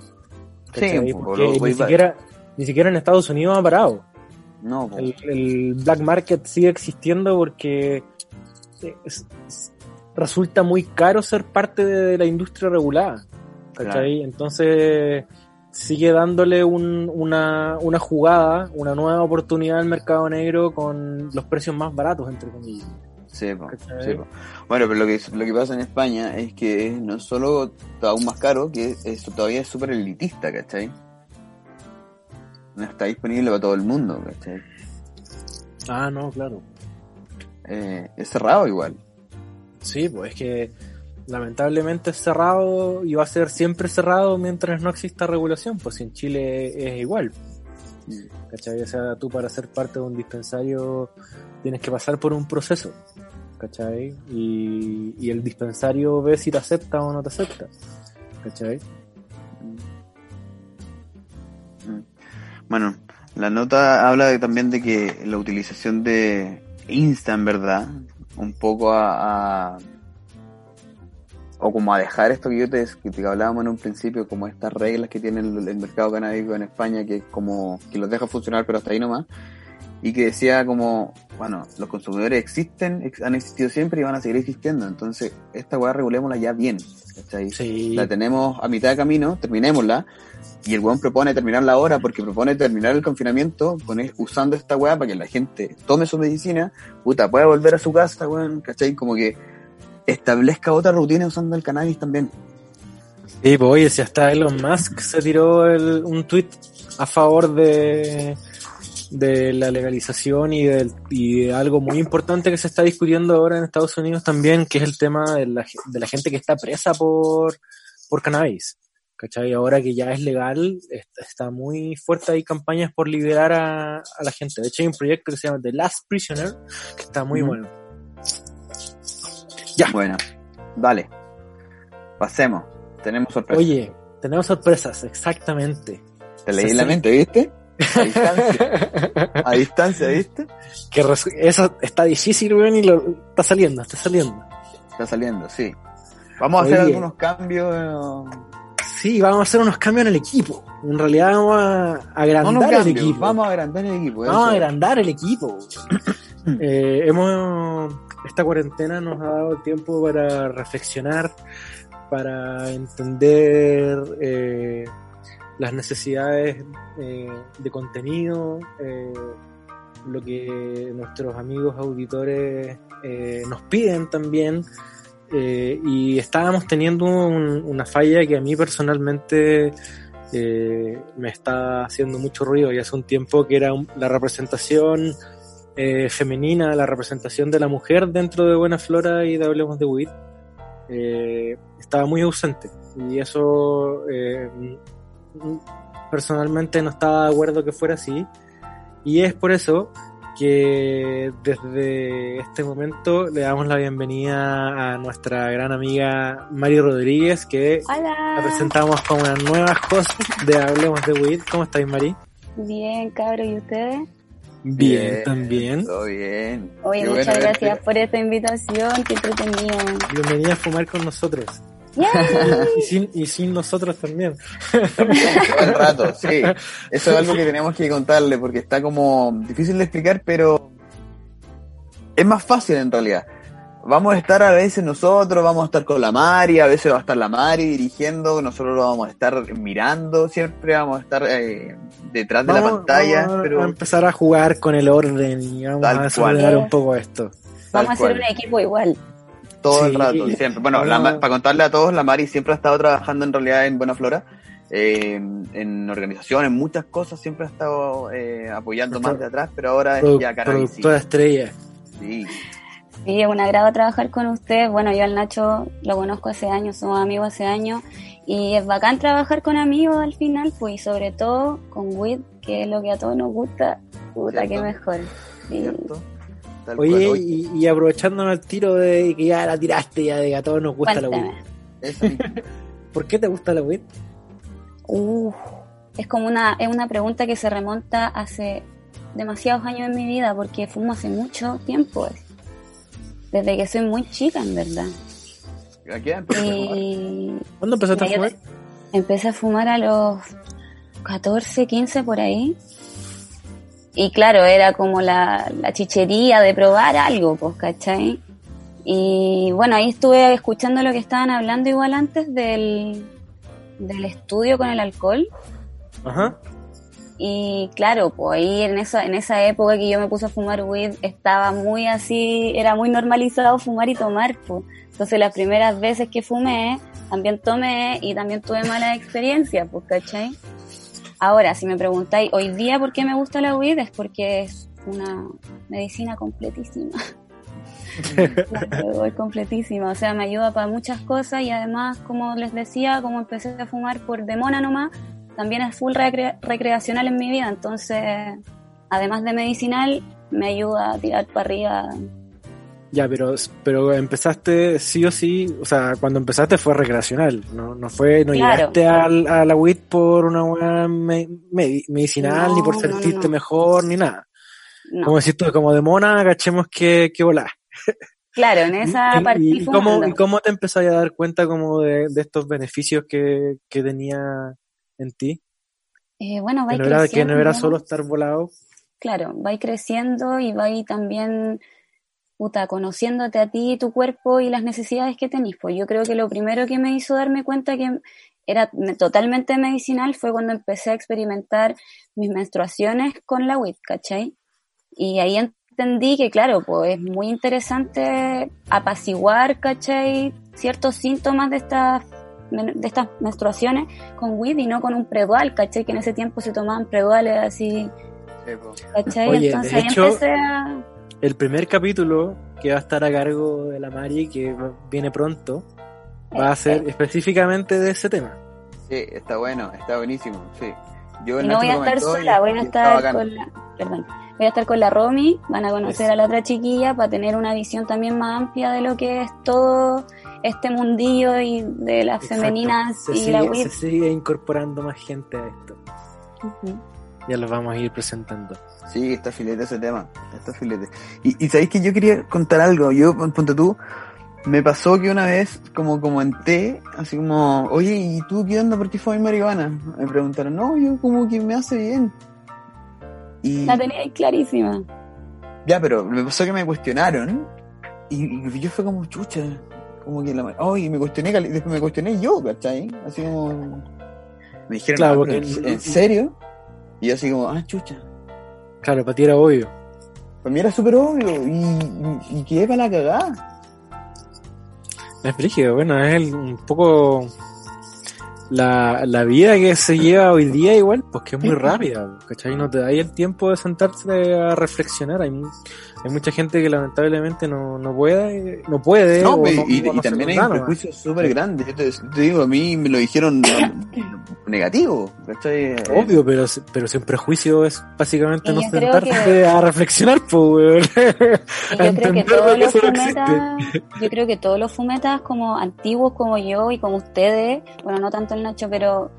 Sí, Porque ni, siquiera, ni siquiera en Estados Unidos ha parado. No. El, el black market sigue existiendo porque es- es- resulta muy caro ser parte de la industria regulada. Entonces sigue dándole un- una, una jugada, una nueva oportunidad al mercado negro con los precios más baratos, entre comillas. Sí, po, ¿Cachai? sí, po. Bueno, pero lo que, lo que pasa en España es que no solo aún más caro, que esto todavía es súper elitista, ¿cachai? No está disponible para todo el mundo, ¿cachai? Ah, no, claro. Eh, es cerrado igual. Sí, pues es que lamentablemente es cerrado y va a ser siempre cerrado mientras no exista regulación, pues en Chile es igual. ¿Cachai? O sea, tú para ser parte de un dispensario tienes que pasar por un proceso, ¿cachai? Y, y el dispensario ve si te acepta o no te acepta, ¿cachai? Mm. Bueno, la nota habla también de que la utilización de Insta, en verdad, un poco a, o como a dejar esto que yo te, que te hablábamos en un principio, como estas reglas que tiene el, el mercado canábico en España, que como que los deja funcionar pero hasta ahí nomás, y que decía como, bueno, los consumidores existen, ex- han existido siempre y van a seguir existiendo, entonces esta weá regulémosla ya bien, ¿cachai? Sí. la tenemos a mitad de camino, terminémosla. Y el weón propone terminarla ahora porque propone terminar el confinamiento con usando esta weá para que la gente tome su medicina, puta, pueda volver a su casa, weón, ¿cachai? Como que establezca otra rutina usando el cannabis también. Sí, pues oye, si hasta Elon Musk se tiró el- un tweet a favor de, de la legalización y, del, y de algo muy importante que se está discutiendo ahora en Estados Unidos también, que es el tema de la, de la gente que está presa por, por cannabis. ¿Cachai? Ahora que ya es legal, está, está muy fuerte, hay campañas por liberar a, a la gente. De hecho, hay un proyecto que se llama The Last Prisoner, que está muy bueno. Ya. Bueno, dale. Pasemos. Tenemos sorpresa. Oye, tenemos sorpresas, exactamente. Te leí la mente, ¿viste? A distancia. A distancia, ¿viste? que eso está difícil, weón, y lo, está saliendo, está saliendo. Está saliendo, sí. Vamos a hacer algunos cambios. eh, Sí, vamos a hacer unos cambios en el equipo. En realidad vamos a no agrandar el equipo. Vamos a agrandar el equipo. Vamos a agrandar el equipo. [coughs] Eh, hemos, esta cuarentena nos ha dado tiempo para reflexionar, para entender eh, las necesidades eh, de contenido, eh, lo que nuestros amigos auditores eh, nos piden también. y estábamos teniendo un- una falla que a mí personalmente me está haciendo mucho ruido y hace un tiempo que era un- la representación femenina, la representación de la mujer dentro de Buena Flora y de Hablemos de WIT estaba muy ausente y eso personalmente no estaba de acuerdo que fuera así y es por eso que desde este momento le damos la bienvenida a nuestra gran amiga Mari Rodríguez que la presentamos como una nueva host de Hablemos de WIT. ¿Cómo estáis Mari? Bien, cabros, ¿y ustedes? Bien, también. Todo bien. Oye, Qué muchas gracias verte. por esta invitación, qué entretenido. Bienvenida a fumar con nosotros. [laughs] Y sin, y sin nosotros también. todo el rato, sí. [laughs] Eso es algo que tenemos que contarle porque está como difícil de explicar, pero es más fácil en realidad. Vamos a estar a veces nosotros, vamos a estar con la Mari, a veces va a estar la Mari dirigiendo, nosotros lo vamos a estar mirando, siempre vamos a estar eh, detrás de la pantalla, vamos pero a empezar a jugar con el orden y vamos Tal a cual. un poco esto. tal Vamos a hacer cual, un equipo igual. Todo el rato, siempre. Bueno, la Ma- para contarle a todos, la Mari siempre ha estado trabajando en realidad en Buena Flora. eh, en organizaciones, muchas cosas, siempre ha estado eh, apoyando más de atrás, pero ahora es ya productora estrella. Sí. Sí, es un agrado trabajar con usted. Bueno, yo al Nacho lo conozco hace años, somos amigos hace años. Y es bacán trabajar con amigos al final, pues, y sobre todo con WIT, que es lo que a todos nos gusta. Puta, ¿Cierto? qué mejor. Sí. ¿Cierto? Tal Oye, cual. Y, y aprovechándome el tiro de que ya la tiraste, ya de que a todos nos gusta la eso mismo. [laughs] ¿Por qué te gusta la WIT? Uf, es como una, es una pregunta que se remonta hace demasiados años en mi vida, porque fumo hace mucho tiempo. Desde que soy muy chica, en verdad. ¿A qué? Y ¿Cuándo empezaste a fumar? empecé a fumar a los 14, 15 por ahí. Y claro, era como la, la chichería de probar algo, pues, ¿cachai? Y bueno, ahí estuve escuchando lo que estaban hablando igual antes del, del estudio con el alcohol. Ajá. Y claro, pues ahí en esa, en esa época que yo me puse a fumar weed, estaba muy así, era muy normalizado fumar y tomar, pues. Entonces las primeras veces que fumé, también tomé y también tuve malas experiencias, pues, ¿cachai? Ahora, si me preguntáis hoy día por qué me gusta la weed, es porque es una medicina completísima. [laughs] completísima, o sea, me ayuda para muchas cosas y además, como les decía, como empecé a fumar por demona nomás, también es full recre- recreacional en mi vida, entonces, además de medicinal, me ayuda a tirar para arriba. Ya, pero, pero empezaste sí o sí, o sea, cuando empezaste fue recreacional, no, no fue, no Claro. llegaste al- a, la WIT por una buena me- me- medicinal, ni por No, no, no, sentirte mejor, ni nada. Como decís tú, como de mona, cachemos que, que claro, en [laughs] esa ¿Y- partí ¿Y, cómo, y cómo te empezás a dar cuenta como de, de estos beneficios que, que tenía en ti? Eh, bueno, Que vais no, era, que no era solo estar volado. Claro, vais creciendo y vais también, puta, conociéndote a ti, tu cuerpo y las necesidades que tenís. Pues yo creo que lo primero que me hizo darme cuenta que era me- totalmente medicinal fue cuando empecé a experimentar mis menstruaciones con la WIT, ¿cachai? Y ahí entendí que, claro, pues es muy interesante apaciguar, ¿cachai? Ciertos síntomas de estas de estas menstruaciones con WIT y no con un predual, ¿cachai? Que en ese tiempo se tomaban preduales así ¿Cachai? Oye, de Entonces ahí hecho- empecé a... El primer capítulo que va a estar a cargo de la Mari, que va- viene pronto, va a ser específicamente de ese tema. Sí, está bueno, está buenísimo, sí. Yo, Y no voy a estar sola, voy a estar con la... Perdón. Voy a estar con la Romy, van a conocer a la otra chiquilla para tener una visión también más amplia de lo que es todo este mundillo y de las Exacto. femeninas Se y la sigue, WIT. se sigue incorporando más gente a esto. Ujú. Ya los vamos a ir presentando. Sí, está filete ese tema, está filete. Y, y sabéis que yo quería contar algo, yo, ponte tú, me pasó que una vez como comenté, así como, oye, ¿y tú qué onda? ¿Por qué fumas marihuana? Me preguntaron, no, yo como que me hace bien. Y La tenía ahí clarísima. ya, pero me pasó que me cuestionaron y, y yo fue como, chucha, como que la... Oh, y me cuestioné, después me cuestioné yo, ¿cachai? Así como... Me dijeron, Claro, "Ah, porque- pero ¿en, en serio? Y yo así como, ah, chucha. Claro, para ti era obvio. Para mí era súper obvio y, y, y quedé para la cagada. Es brígido, bueno, es el- un poco la, la vida que se lleva hoy día igual, pues que es muy rápida, ¿cachai? No te da ahí el tiempo de sentarte a reflexionar. Hay, hay mucha gente que lamentablemente no, no puede, no puede. No, o no- y, también hay un prejuicio súper grande. Yo te, te digo, a mí me lo dijeron negativo, ¿cachai? Obvio, pero, pero sin prejuicio es básicamente Y no sentarte que- a reflexionar, pues, [laughs] yo [laughs] creo que todos los fumetas, yo creo que todos los fumetas como antiguos como yo y como ustedes, bueno no tanto el Nacho, pero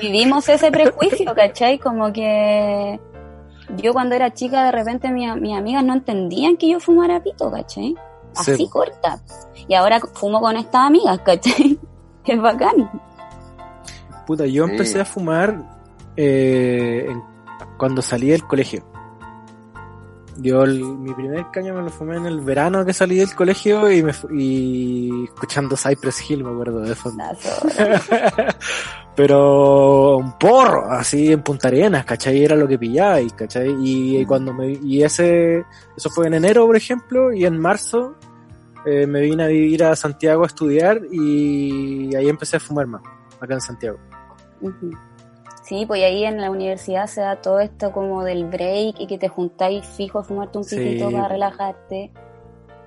vivimos ese prejuicio, ¿cachai? Como que yo cuando era chica de repente mi- mis amigas no entendían que yo fumara pito, ¿cachai? Así Sí. corta. Y ahora fumo con estas amigas, ¿cachai? [laughs] Es bacán. Puta, yo Sí. empecé a fumar eh, en- cuando salí del colegio. Yo el- mi primer caño me lo fumé en el verano que salí del colegio y me y escuchando Cypress Hill, me acuerdo de zorra. [laughs] Pero un porro, así en Punta Arenas, ¿cachai? Era lo que pillabais, ¿cachai? Y, cuando me y ese eso fue en enero, por ejemplo, y en marzo eh, me vine a vivir a Santiago a estudiar y ahí empecé a fumar más, acá en Santiago. Sí, pues ahí en la universidad se da todo esto como del break y que te juntáis fijo a fumarte un Sí. pitito para relajarte.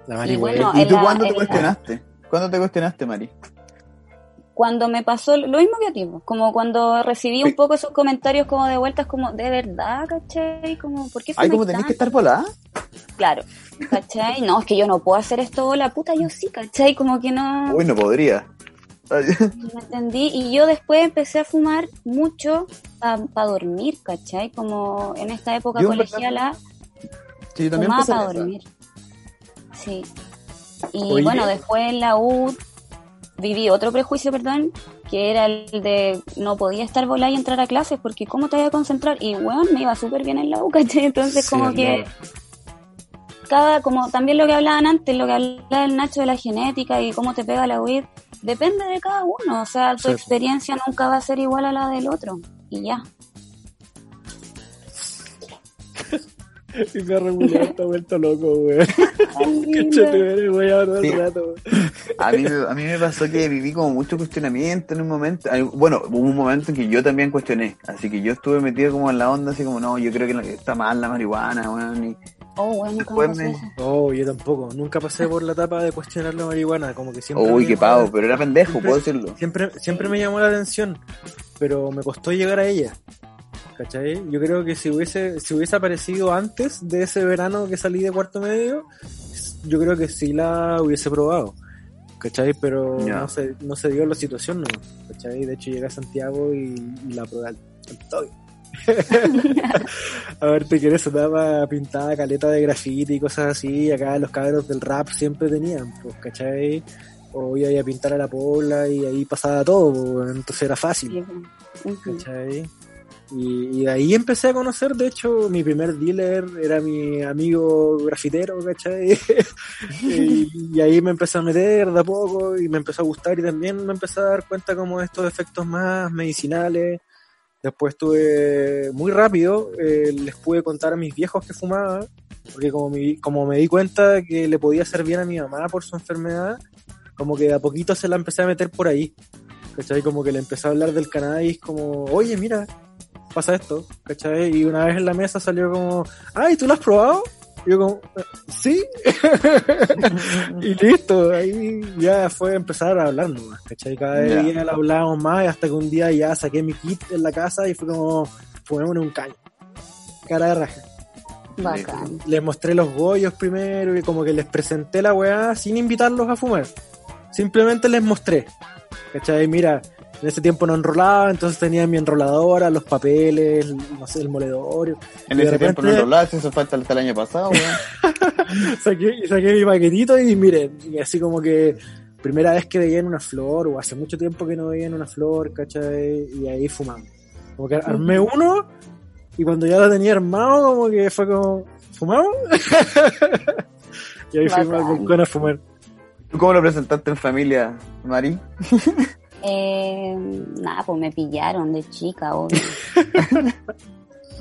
La Y marihuana. bueno, ¿Y tú la- cuándo te en la- cuestionaste? ¿Cuándo te cuestionaste, Mari? Cuando me pasó lo mismo que a ti, pues, como cuando recibí un Sí. poco esos comentarios como de vueltas como, ¿de verdad, cachai? Como, ¿por qué Ay, como tenés que estar volada. Claro, ¿cachai? No, es que yo no puedo hacer esto, la puta, yo sí, ¿cachai? Como que no... Uy, no podría. [laughs] No entendí. Y yo después empecé a fumar mucho para dormir, ¿cachai? Como en esta época Yo, colegiala, Sí, yo también fumaba empecé para dormir. Sí. Y Oye. bueno, después en la U viví otro prejuicio, perdón, que era el de no podía estar volada y entrar a clases porque cómo te voy a concentrar. Y bueno, me iba súper bien en la UCA, [laughs] entonces Sí, como que cada, como también lo que hablaban antes, lo que hablaba el Nacho de la genética y cómo te pega la WID, depende de cada uno, o sea, tu Sí. experiencia nunca va a ser igual a la del otro. Y ya. Mi perro Julián está vuelto loco, weón, ahora [laughs] todo Sí. rato. A mí, me- a mí me pasó que viví como mucho cuestionamiento en un momento. Bueno, hubo un momento en que yo también cuestioné. Así que yo estuve metido como en la onda, así como, no, yo creo que está mal la marihuana, y- Oh, bueno, Después me. Oh, yo tampoco. Nunca pasé por la etapa de cuestionar la marihuana. Como que siempre. Uy, qué pavo, la- pero era pendejo, Siempre- puedo decirlo. Siempre, siempre me llamó la atención. Pero me costó llegar a ella. ¿Cachai? Yo creo que si hubiese, si hubiese aparecido antes de ese verano que salí de cuarto medio, yo creo que sí la hubiese probado. ¿Cachai? Pero no, se, no se dio la situación, ¿no? ¿Cachai? De hecho llegué a Santiago y, y la probé al, al toque. [laughs] a ver, te querés etapa pintada caleta de grafiti y cosas así, acá los cabros del rap siempre tenían, pues, ¿cachai? O iba a pintar a la pobla y ahí pasaba todo, pues, entonces era fácil. Pues. Y, y de ahí empecé a conocer, de hecho, mi primer dealer era mi amigo grafitero, ¿cachai? [laughs] y, y ahí me empecé a meter de a poco y me empezó a gustar y también me empecé a dar cuenta como de estos efectos más medicinales. Después tuve, muy rápido, eh, les pude contar a mis viejos que fumaba, porque como, mi- como me di cuenta que le podía hacer bien a mi mamá por su enfermedad, como que a poquito se la empecé a meter por ahí. ¿Cachai? Como que le empecé a hablar del cannabis como, oye, mira, pasa esto, ¿cachai? Y una vez en la mesa salió como, ay, ¿tú lo has probado? Yo como, "Eh, sí. [laughs] y listo, ahí ya fue empezar a hablar nomás, ¿cachai? Cada Ya. día le hablábamos más y hasta que un día ya saqué mi kit en la casa y fue como, fumémonos un caño. Cara de raja. Bacán. Les mostré los bollos primero y como que les presenté la weá sin invitarlos a fumar. Simplemente les mostré. ¿Cachai? Mira, en ese tiempo no enrolaba, entonces tenía mi enroladora, los papeles, no sé, el moledor. En ese tiempo no enrolaste, eso fue hasta el año pasado, weón. [laughs] saqué, saqué mi paquetito y miren, y así como que primera vez que veía en una flor, o hace mucho tiempo que no veía en una flor, ¿cachai? Y ahí fumamos. Como que armé uno, y cuando ya lo tenía armado, como que fue como, ¿fumamos? [laughs] y ahí Bacán. balcón a fumar. ¿Tú cómo lo presentaste en familia, Mari? [laughs] Eh, nada, pues me pillaron de chica, obvio. [laughs]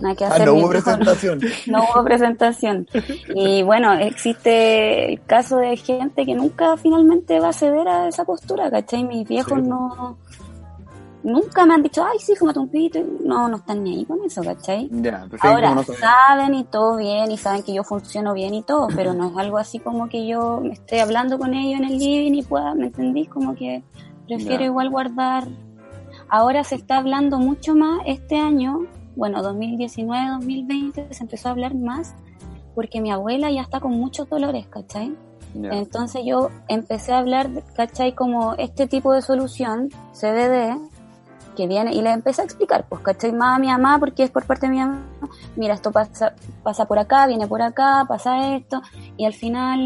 Nada que Ah, hacer. no hubo presentación. [laughs] no hubo presentación. Y bueno, existe el caso de gente que nunca finalmente va a ceder a esa postura, ¿cachai? Mis viejos Sí. no. Nunca me han dicho, ay, sí, fúmate un pito. No, no están ni ahí con eso, ¿cachai? Perfecto. Ahora, no saben y todo bien, y saben que yo funciono bien y todo, pero no es algo así como que yo me esté hablando con ellos en el living y pueda, ¿me entendís? Como que prefiero igual guardar. Ahora se está hablando mucho más este año, bueno, 2019, 2020, se empezó a hablar más porque mi abuela ya está con muchos dolores, ¿cachai? Entonces yo empecé a hablar, ¿cachai? Como este tipo de solución, CBD, que viene, y le empecé a explicar, pues, ¿cachai? Más a mi mamá, porque es por parte de mi mamá, mira, esto pasa, pasa por acá, viene por acá, pasa esto, y al final,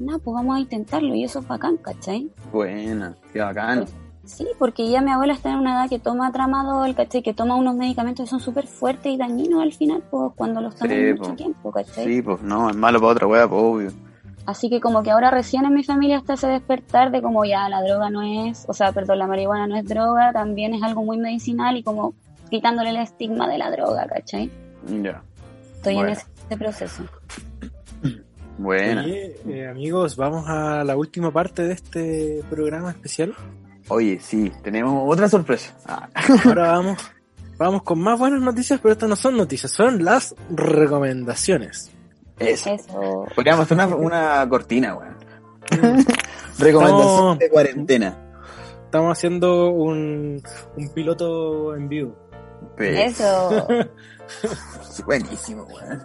nada, pues vamos a intentarlo, y eso es bacán, ¿cachai? Buena, qué bacán. Sí, porque ya mi abuela está en una edad que toma tramadol, ¿cachai? Que toma unos medicamentos que son súper fuertes y dañinos al final, pues, cuando los toman Sí, mucho po. tiempo, ¿cachai? Sí, pues no, es malo para otra wea, pues obvio. Así que como que ahora recién en mi familia está ese despertar de como ya la droga no es, o sea, perdón, la marihuana no es droga, también es algo muy medicinal y como quitándole el estigma de la droga, ¿cachai? Ya. Estoy Bueno. en ese proceso. Buena. Oye, eh, amigos, vamos a la última parte de este programa especial. Oye, sí, tenemos otra sorpresa. Ah, [laughs] Ahora vamos, vamos con más buenas noticias, pero estas no son noticias, son las recomendaciones. Eso. Eso. Podríamos hacer una, una cortina, weón. [laughs] Recomendación No. de cuarentena. Estamos haciendo un, un piloto en vivo. Pues, Eso. [laughs] Buenísimo, weón.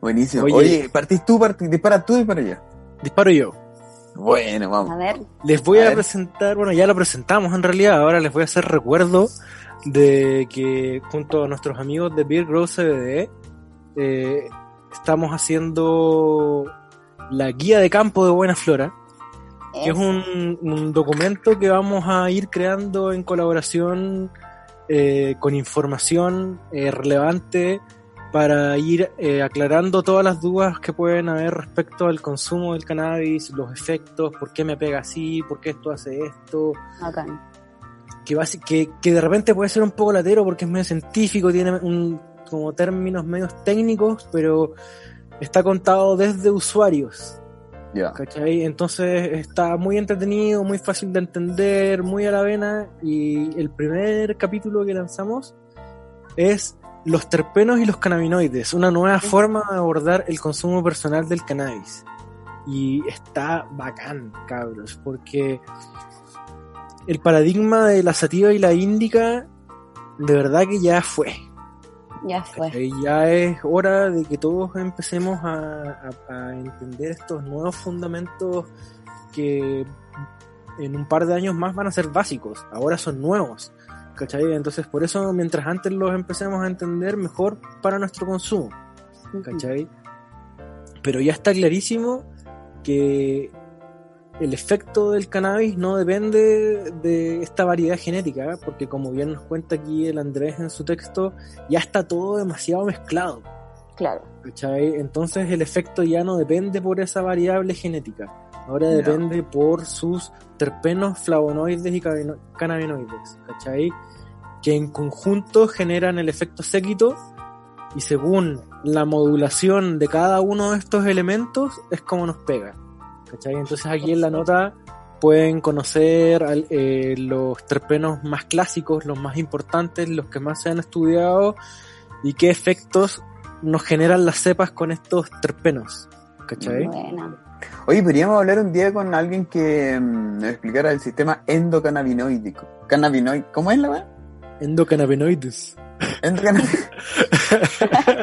Buenísimo. Oye. Oye, partís tú, partís, dispara tú y para allá. Disparo yo. Bueno, A vamos. ver, Les voy A a, ver. presentar, bueno, ya lo presentamos en realidad, ahora les voy a hacer recuerdo de que junto a nuestros amigos de Beer Grow CBD eh, estamos haciendo la guía de campo de Buena Flora, que es un, un documento que vamos a ir creando en colaboración eh, con información eh, relevante para ir eh, aclarando todas las dudas que pueden haber respecto al consumo del cannabis, los efectos, por qué me pega así, por qué esto hace esto, Bacán. que, que, que de repente puede ser un poco latero porque es medio científico, tiene un, como términos medios técnicos, pero está contado desde usuarios. Ya. ¿Cachai? Entonces está muy entretenido, muy fácil de entender, muy a la vena. Y el primer capítulo que lanzamos es los terpenos y los cannabinoides, una nueva forma de abordar el consumo personal del cannabis. Y está bacán, cabros, porque el paradigma de la sativa y la índica, de verdad que ya fue. Ya fue. ¿cachai? Ya es hora de que todos empecemos a, a- a entender estos nuevos fundamentos que en un par de años más van a ser básicos, ahora son nuevos. ¿cachai? Entonces, por eso, mientras antes los empecemos a entender, mejor para nuestro consumo. ¿cachai? Pero ya está clarísimo que el efecto del cannabis no depende de esta variedad genética, porque como bien nos cuenta aquí el Andrés en su texto, ya está todo demasiado mezclado. Claro. ¿cachai? Entonces el efecto ya no depende por esa variable genética, ahora depende por sus terpenos, flavonoides y cannabinoides, ¿cachai? Que en conjunto generan el efecto séquito y según la modulación de cada uno de estos elementos es como nos pega, ¿cachai? Entonces aquí en la nota pueden conocer al- eh, los terpenos más clásicos, los más importantes, los que más se han estudiado y qué efectos nos generan las cepas con estos terpenos, ¿cachai? Oye, podríamos hablar un día con alguien que mm, nos explicara el sistema endocannabinoidico. Cannabinoid, ¿cómo es la weá? Endocannabinoides. Endocannabinoide.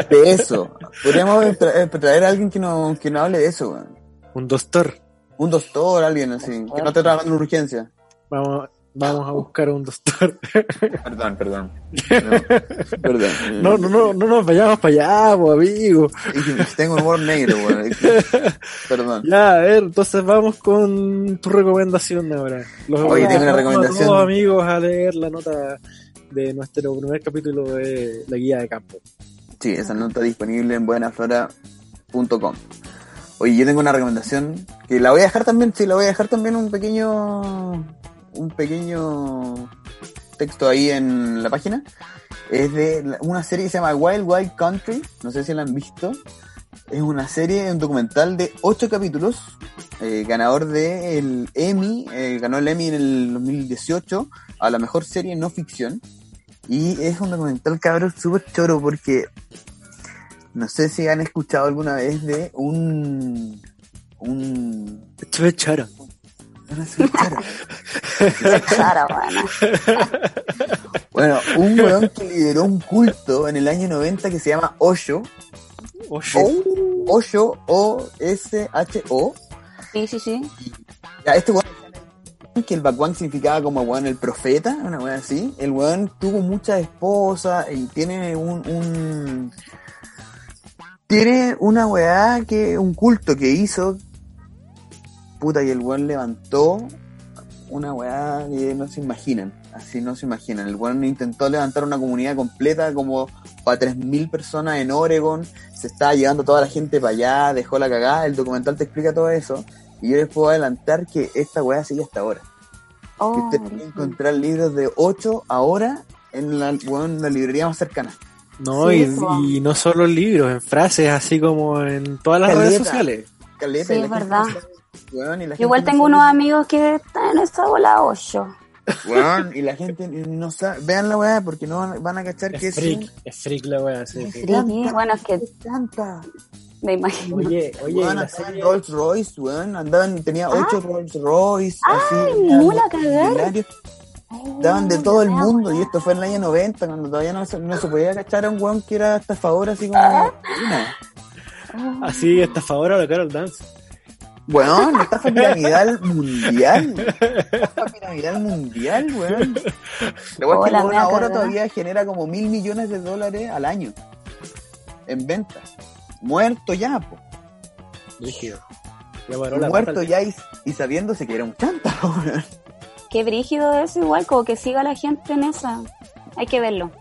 [laughs] de eso. Podríamos tra- eh, traer a alguien que nos que nos hable de eso, weón. Un doctor. Un doctor, alguien así, que no esté trabajando en urgencia. Vamos, vamos a buscar un doctor. [laughs] Perdón, perdón. No, [laughs] perdón. No, no, no, no nos vayamos para allá, po, amigo. Tengo un humor negro, weón. [laughs] Perdón. Ya, a ver, entonces vamos con tu recomendación ahora. Los Oye, tengo una a recomendación. todos amigos a leer la nota de nuestro primer capítulo de la guía de campo. Sí, esa nota disponible en buenaflora.com. Oye, yo tengo una recomendación que la voy a dejar también, sí, la voy a dejar también un pequeño, un pequeño texto ahí en la página. Es de una serie que se llama Wild Wild Country, no sé si la han visto. Es una serie, un documental de ocho capítulos, eh, ganador del Emmy, eh, ganó el Emmy en el 2018 a la mejor serie no ficción. Y es un documental, cabrón, súper choro porque no sé si han escuchado alguna vez de un... un... Esto es chara. Bueno, un weón que lideró un culto en el año 90 que se llama Osho. Oye, Osho, O-S-H-O. Sí, sí, sí. Ya, este weón, que el Bhagwan significaba como weón el profeta, una weón así. El weón tuvo muchas esposas y tiene un, un tiene una weá que, un culto que hizo. Puta, y el weón levantó una weá que no se imaginan. Así no se imaginan. El weón intentó levantar una comunidad completa como para 3.000 personas en Oregon. Se estaba llevando toda la gente para allá, dejó la cagada. El documental te explica todo eso. Y yo les puedo adelantar que esta weá sigue hasta ahora. Que Oh, usted puede encontrar libros de 8 ahora en la, weón, en la librería más cercana. No, Sí, y, y no solo en libros, en frases, así como en todas las redes Caleta. sociales. Caleta, Sí, es gente verdad. no sabe, weón, y la Yo igual tengo no unos sabe- amigos que están en esa bola 8. Weón, y la gente no sabe. Vean la weá porque no van, van a cachar que Es freak, es freak la wea, sí, sí. Sí, bueno, es que es planta. me imagino. Oye, oye, andaban serie... Rolls Royce, weón. Andaban, tenía 8 Rolls Royce. así, Ay, eran mula cagar. Oh, Daban de todo el mundo, y esto fue en el año 90, cuando todavía no se, no se podía cachar a un weón que era estafador así como. Ah. Una. Oh, Así, estafadora a la Carol Dance. Weón, estafa piramidal [laughs] mundial. [laughs] Estafa piramidal mundial, weón. Es que ahora todavía genera como mil millones de dólares al año. En ventas. Muerto ya, po. Rígido. Le paró la muerto ya y, y sabiéndose que era un chanta, [laughs] weón. Qué brígido eso, igual, como que siga la gente en esa. Hay que verlo.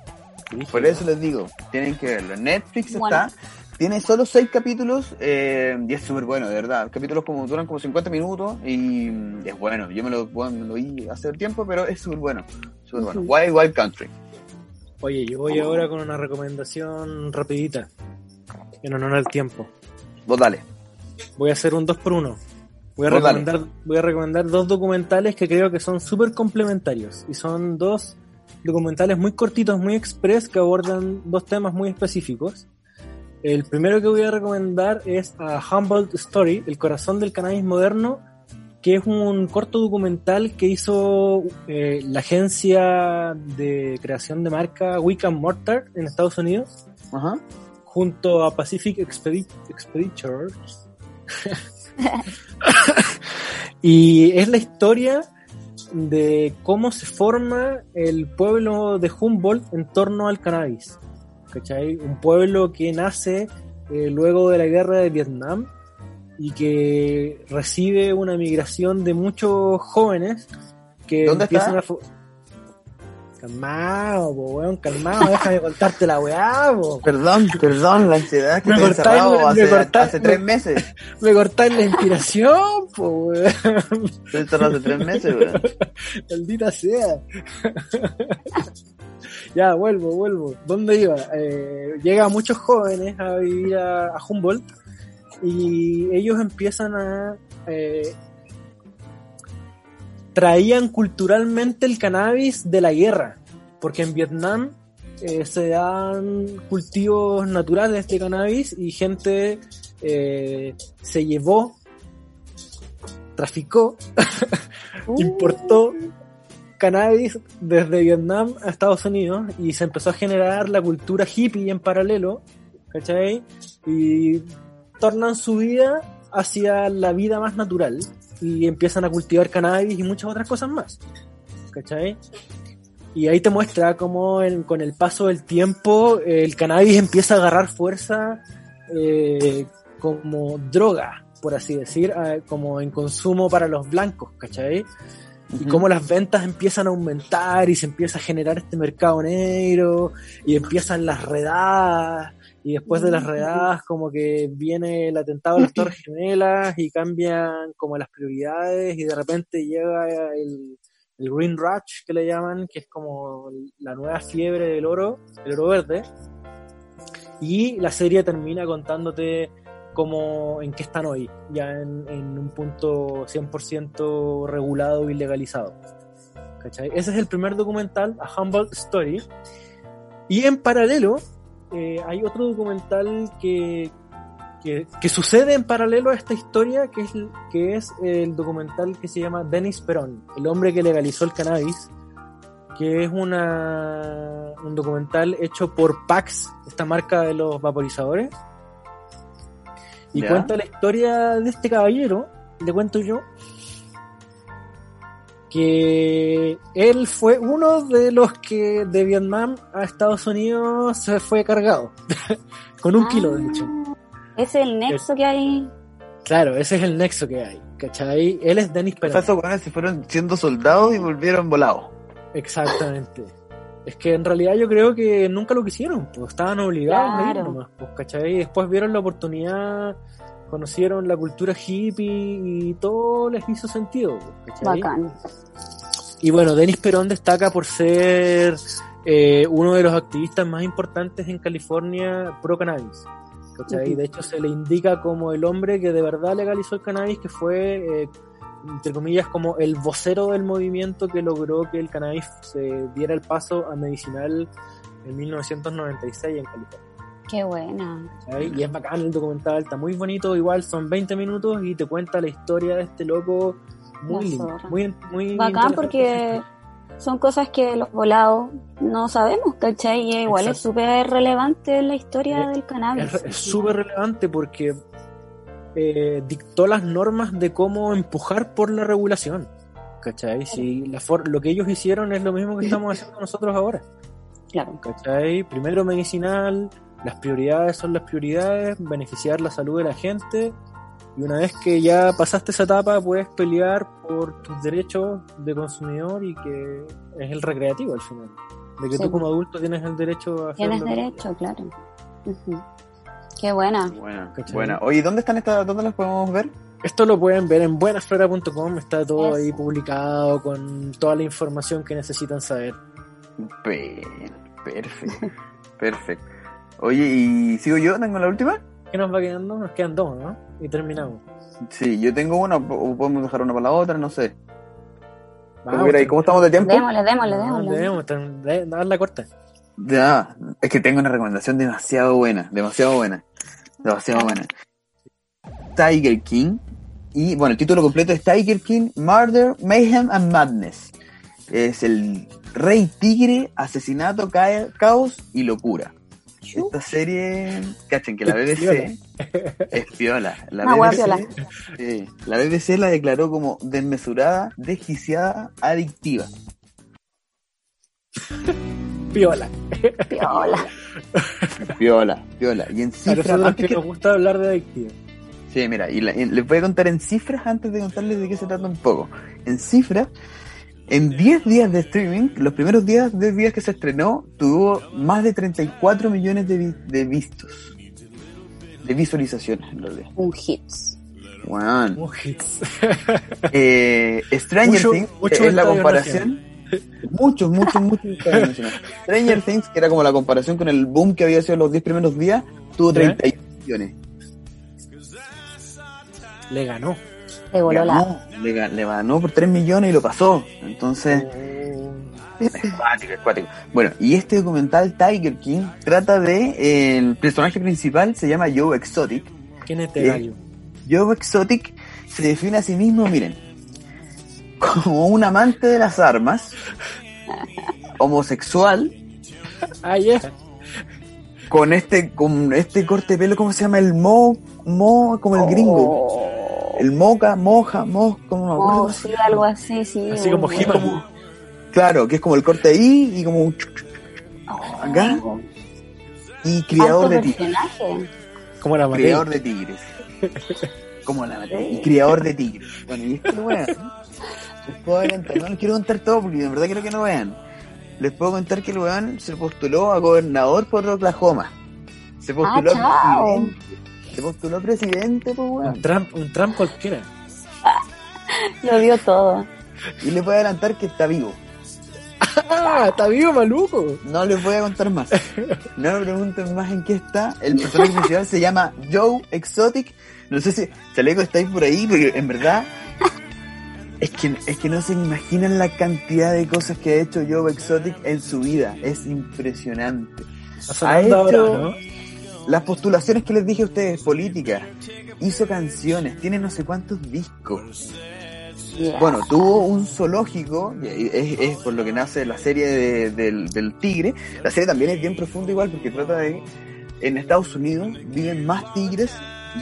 Por eso les digo, tienen que verlo. Netflix Bueno. está, tiene solo seis capítulos eh, y es súper bueno, de verdad. Capítulos como duran como 50 minutos y mm, es bueno. Yo me lo, bueno, me lo vi hace tiempo, pero es súper bueno. Súper bueno. Ujú. Wild Wild Country. Oye, yo voy ahora con una recomendación rapidita, en honor al tiempo. Vos dale. Voy a hacer un 2 por 1 Voy a, dale. recomendar, voy a recomendar dos documentales que creo que son súper complementarios. Y son dos documentales muy cortitos, muy express, que abordan dos temas muy específicos. El primero que voy a recomendar es A Humboldt Story, El corazón del cannabis moderno, que es un corto documental que hizo eh, la agencia de creación de marca Wickham Mortar en Estados Unidos Ajá. junto a Pacific Expedi- Expeditures. [laughs] [laughs] y es la historia de cómo se forma el pueblo de Humboldt en torno al cannabis. ¿Cachai? Un pueblo que nace eh, luego de la guerra de Vietnam y que recibe una migración de muchos jóvenes que ¿Dónde empiezan está? a... Calmado, po, weón, calmado, déjame contarte la weá, po. Perdón, perdón, la ansiedad que Me cortáis, me hace, cortáis, hace me- tres meses. Me cortáis la inspiración, po, weón. Estoy encerrado hace tres meses, weón. Maldita sea. ya, vuelvo, vuelvo. ¿Dónde iba? Eh, llega muchos jóvenes a vivir a, a Humboldt y ellos empiezan a... eh, traían culturalmente el cannabis de la guerra, porque en Vietnam eh, se dan cultivos naturales de cannabis y gente eh, se llevó, traficó [laughs] importó cannabis desde Vietnam a Estados Unidos y se empezó a generar la cultura hippie en paralelo, ¿cachai? Y tornan su vida hacia la vida más natural y empiezan a cultivar cannabis y muchas otras cosas más, ¿cachai? Y ahí te muestra cómo el- con el paso del tiempo el cannabis empieza a agarrar fuerza eh, como droga, por así decir, eh, como en consumo para los blancos, ¿cachai? y cómo las ventas empiezan a aumentar y se empieza a generar este mercado negro y empiezan las redadas y después de las redadas como que viene el atentado a las Torres Gemelas y cambian como las prioridades y de repente llega el, el Green Rush que le llaman, que es como la nueva fiebre del oro, el oro verde y la serie termina contándote como en qué están hoy, ya en, en un punto 100% regulado y legalizado. ¿Cachai? Ese es el primer documental, A Humboldt Story. Y en paralelo, eh, hay otro documental que, que, que sucede en paralelo a esta historia, que es, que es el documental que se llama Dennis Perón, el hombre que legalizó el cannabis, que es una, un documental hecho por Pax, esta marca de los vaporizadores. Y Ya. cuenta la historia de este caballero, le cuento yo, que él fue uno de los que de Vietnam a Estados Unidos se fue cargado, [laughs] con un kilo de hecho. Ah, Ese es el nexo que hay. Claro, ese es el nexo que hay, ¿cachai? Él es Dennis sea, esos weones se fueron siendo soldados y volvieron volados. Exactamente. Es que en realidad yo creo que nunca lo quisieron, pues estaban obligados a ir nomás, pues, ¿cachai? Y después vieron la oportunidad, conocieron la cultura hippie y todo les hizo sentido. Bacán. Y bueno, Denis Perón destaca por ser eh, uno de los activistas más importantes en California pro cannabis. De hecho, se le indica como el hombre que de verdad legalizó el cannabis, que fue, eh, entre comillas, como el vocero del movimiento que logró que el cannabis se diera el paso a medicinal en 1996 en California. Qué buena. ¿cachai? Y es bacán el documental, está muy bonito, igual son 20 minutos y te cuenta la historia de este loco muy lindo, zorra. muy, muy Bacán porque son cosas que los volados no sabemos, ¿cachai? Y igual es súper relevante en la historia Eh, del cannabis. es súper relevante porque eh, dictó las normas de cómo empujar por la regulación. ¿Cachai? Si la for- lo que ellos hicieron es lo mismo que estamos [laughs] haciendo nosotros ahora. Claro. ¿Cachai? Primero medicinal, las prioridades son las prioridades, beneficiar la salud de la gente Y una vez que ya pasaste esa etapa, puedes pelear por tus derechos de consumidor y que es el recreativo al final. De que Sí. tú como adulto tienes el derecho a Tienes derecho, claro. Qué buena. Buena, buena. Oye, ¿dónde están estas? ¿Dónde las podemos ver? Esto lo pueden ver en buenasflora.com, está todo Eso. ahí publicado con toda la información que necesitan saber. Pe- Perfecto. [laughs] Perfecto. Oye, ¿y sigo yo? ¿Tengo la última? ¿Qué nos va quedando? Nos quedan dos, ¿no? Y terminamos. Sí, yo tengo una, o podemos dejar una para la otra, no sé. ¿Cómo, Vamos, ahí? ¿Cómo estamos de tiempo? Démosle, démosle, démosle. debemos, dar la corta. Ya, es que tengo una recomendación demasiado buena, demasiado buena, demasiado buena. Tiger King, y bueno, el título completo es Tiger King, Murder, Mayhem and Madness. Es el Rey Tigre, Asesinato, Ca- Caos y Locura. Esta serie, cachen que la BBC es piola. La BBC, piola. sí, la BBC la declaró como desmesurada, desquiciada, adictiva. [laughs] Piola. Piola. Piola, piola. Y en cifras, nosotros antes que que- nos gusta hablar de adictiva. Sí, mira, y, la- y les voy a contar en cifras antes de contarles de qué se trata un poco. En cifras, en 10 días de streaming, los primeros días, 10 días que se estrenó, tuvo más de 34 millones de, vi- de vistos. De visualizaciones, en realidad. Un hits. Weón. Un hits. Eh, Stranger Mucho- Things mucho es la comparación. Muchos, muchos, muchos. Stranger Things, que era como la comparación con el boom que había sido los 10 primeros días, tuvo ¿Ya? 31 millones. Le ganó. Le voló la. Le, ga- le ganó por 3 millones y lo pasó. Entonces, Oh. es cuático, es cuático. Bueno, y este documental Tiger King trata de. eh, el personaje principal se llama Joe Exotic. ¿Quién es Eh, Tegalio? Joe Exotic se define a sí mismo, miren, como un amante de las armas, homosexual, Ah, ya. con este, con este corte de pelo, ¿cómo se llama? El mo, mo, como el gringo. El moca, moja, mo, como no me acuerdo. Oh, sí, algo así, sí. Así como He-Man. Claro, que es como el corte ahí y como un Oh. acá y criador de tigres. Como la. Criador de tigres. Como la Mateo. Y criador de tigres. Bueno, y este weón. Les puedo adelantar, no les quiero contar todo porque de verdad quiero que no vean. Les puedo contar que el weón se postuló a gobernador por Oklahoma. Se postuló Ah, a chao. presidente. Se postuló presidente, pues weón. Un Trump, un Trump cualquiera. [laughs] Lo dio todo. Y voy a adelantar que está vivo. ¡Ah! ¡Está vivo, maluco! No les voy a contar más. No me pregunten más en qué está. El personaje principal se llama Joe Exotic. No sé si Chaleco estáis por ahí, porque en verdad es que, es que no se imaginan la cantidad de cosas que ha hecho Joe Exotic en su vida. Es impresionante. Ha hecho- ahora, ¿no? Las postulaciones que les dije a ustedes, políticas, hizo canciones, tiene no sé cuántos discos. Yeah. Bueno, tuvo un zoológico, es, es por lo que nace la serie de- del, del tigre. La serie también es bien profunda igual porque trata de en Estados Unidos viven más tigres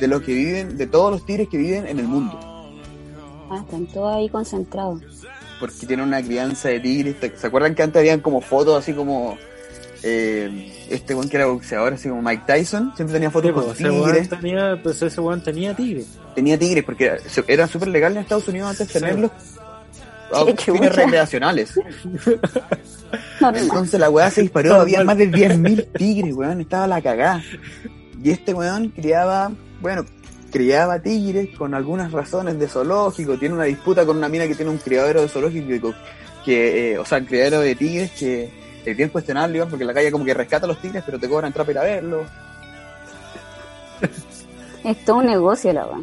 de los que viven, de todos los tigres que viven en el mundo. Ah, están todos ahí concentrados. Porque tienen una crianza de tigres. ¿Se acuerdan que antes habían como fotos así como eh, este weón que era boxeador, así como Mike Tyson? Siempre tenía fotos Sí, pues, con ese weón tigres. tenía, pues ese weón tenía tigre. Tenía tigres porque era- era súper legal en Estados Unidos antes Sí. tenerlos fines recreacionales. [laughs] Entonces la weá se disparó, había más de 10.000 tigres, weón, estaba la cagá. Y este weón criaba, bueno, criaba tigres con algunas razones de zoológico, tiene una disputa con una mina que tiene un criadero de zoológico, que, eh, o sea, un criadero de tigres que es bien cuestionable, igual, porque la calle como que rescata a los tigres, pero te cobran entrar para ir a verlos. Es todo un negocio, la weá.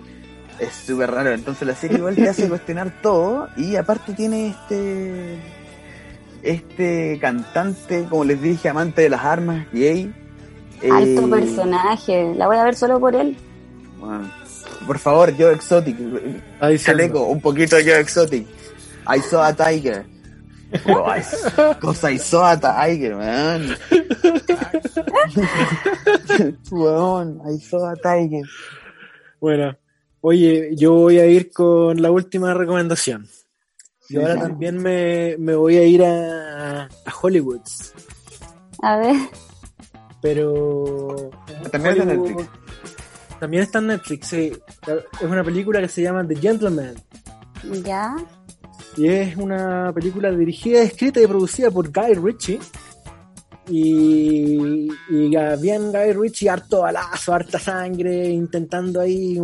Es súper raro, entonces la serie igual te hace cuestionar todo y aparte tiene este este cantante, como les dije, amante de las armas, gay. Alto Eh, personaje. La voy a ver solo por él. bueno, por favor, Joe Exotic, chaleco, un poquito de Joe Exotic. I saw a tiger. I, cosa I saw a tiger, man. Weón, I saw a tiger. Bueno, oye, yo voy a ir con la última recomendación. Y ahora sí. también me, me voy a ir a, a Hollywood. A ver. Pero. También es de Hollywood- Netflix. También está en Netflix, sí. Es una película que se llama The Gentleman. Ya. Y es una película dirigida, escrita y producida por Guy Ritchie. Y, y ya bien Guy Ritchie, harto balazo, harta sangre, intentando ahí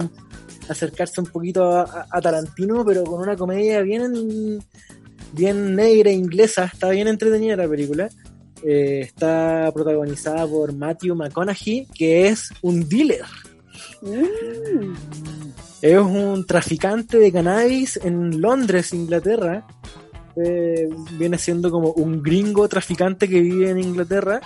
acercarse un poquito a, a Tarantino, pero con una comedia bien, bien negra, inglesa. Está bien entretenida la película. Eh, está protagonizada por Matthew McConaughey, que es un dealer. Mm, Es un traficante de cannabis en Londres, Inglaterra. Eh, viene siendo como un gringo traficante que vive en Inglaterra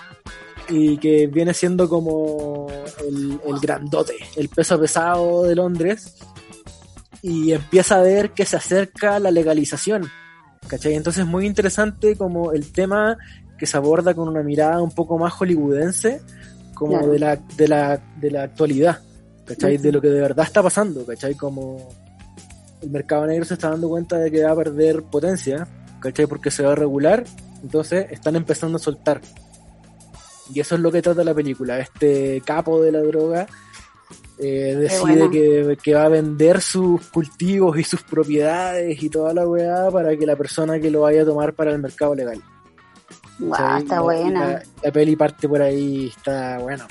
y que viene siendo como el, el grandote, el peso pesado de Londres. Y empieza a ver que se acerca la legalización. ¿Cachai? Entonces es muy interesante como el tema que se aborda con una mirada un poco más hollywoodense, como Claro. de, la, de, la, de la actualidad. ¿Cachai? De lo que de verdad está pasando, ¿cachai? Como el mercado negro se está dando cuenta de que va a perder potencia, ¿cachai? Porque se va a regular, entonces están empezando a soltar. Y eso es lo que trata la película. Este capo de la droga eh, decide que, que va a vender sus cultivos y sus propiedades y toda la weá para que la persona que lo vaya a tomar para el mercado legal. ¿cachai? está La- buena. La, la peli parte por ahí, está bueno.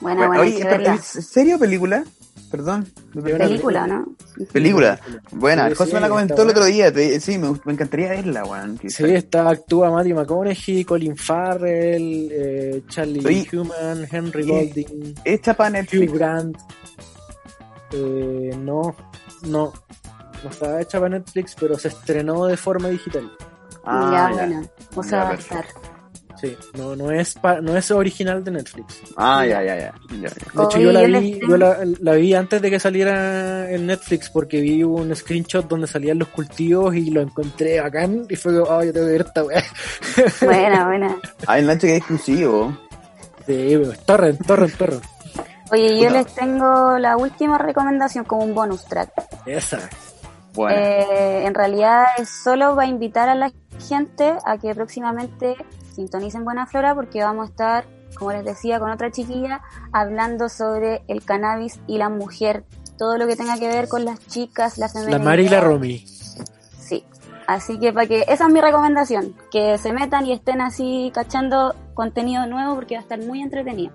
Buena, buena, Oye, pero, verla. ¿es serio película? Perdón. Película, ¿no? Película. Buena, Sí, José sí, me la está comentó el buena. otro día. te- sí, me, me encantaría verla, weón. Sí, está- actúa Matthew McConaughey, Colin Farrell, eh, Charlie Human, Henry Golding, Hecha para Hugh Netflix. Grant. Eh, no, no, no estaba hecha para Netflix, pero se estrenó de forma digital. Ah, ya, ya. buena. O Ya, sea, va a perfecto. estar. Sí, no, no es pa- no es original de Netflix. Ah, ya, ya, ya. ya, ya. De hecho, yo la vi, les tengo- yo la, la vi antes de que saliera en Netflix porque vi un screenshot donde salían los cultivos y lo encontré bacán y fue como, oh, yo tengo que ver esta weá. [laughs] Buena, buena. Ah, el Nacho que es exclusivo. Sí, torrent, torrent, torrent. Oye, yo les tengo la última recomendación como un bonus track. Esa. Bueno, Eh, en realidad es solo va a invitar a la gente a que próximamente sintonicen Buena Flora porque vamos a estar, como les decía, con otra chiquilla hablando sobre el cannabis y la mujer, todo lo que tenga que ver con las chicas, la La feminidad. Mari y la Romy. Sí. Así que para que esa es mi recomendación, que se metan y estén así cachando contenido nuevo porque va a estar muy entretenido.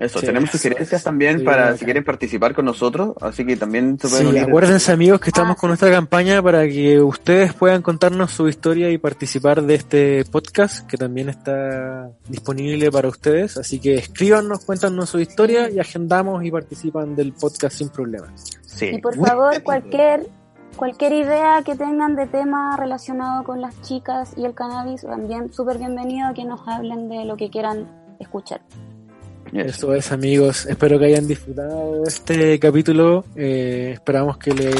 Eso. sí, Tenemos sugerencias también Sí, para si quieren participar con nosotros. Así que también se pueden Sí, unir. acuérdense amigos que estamos con nuestra campaña para que ustedes puedan contarnos su historia y participar de este podcast que también está disponible para ustedes. Así que escríbanos, cuéntanos su historia y agendamos y participan del podcast sin problemas. Sí. Y por favor, cualquier cualquier idea que tengan de tema relacionado con las chicas y el cannabis, también súper bienvenido a que nos hablen de lo que quieran escuchar. Eso. Eso es amigos, espero que hayan disfrutado este capítulo. Eh, esperamos que les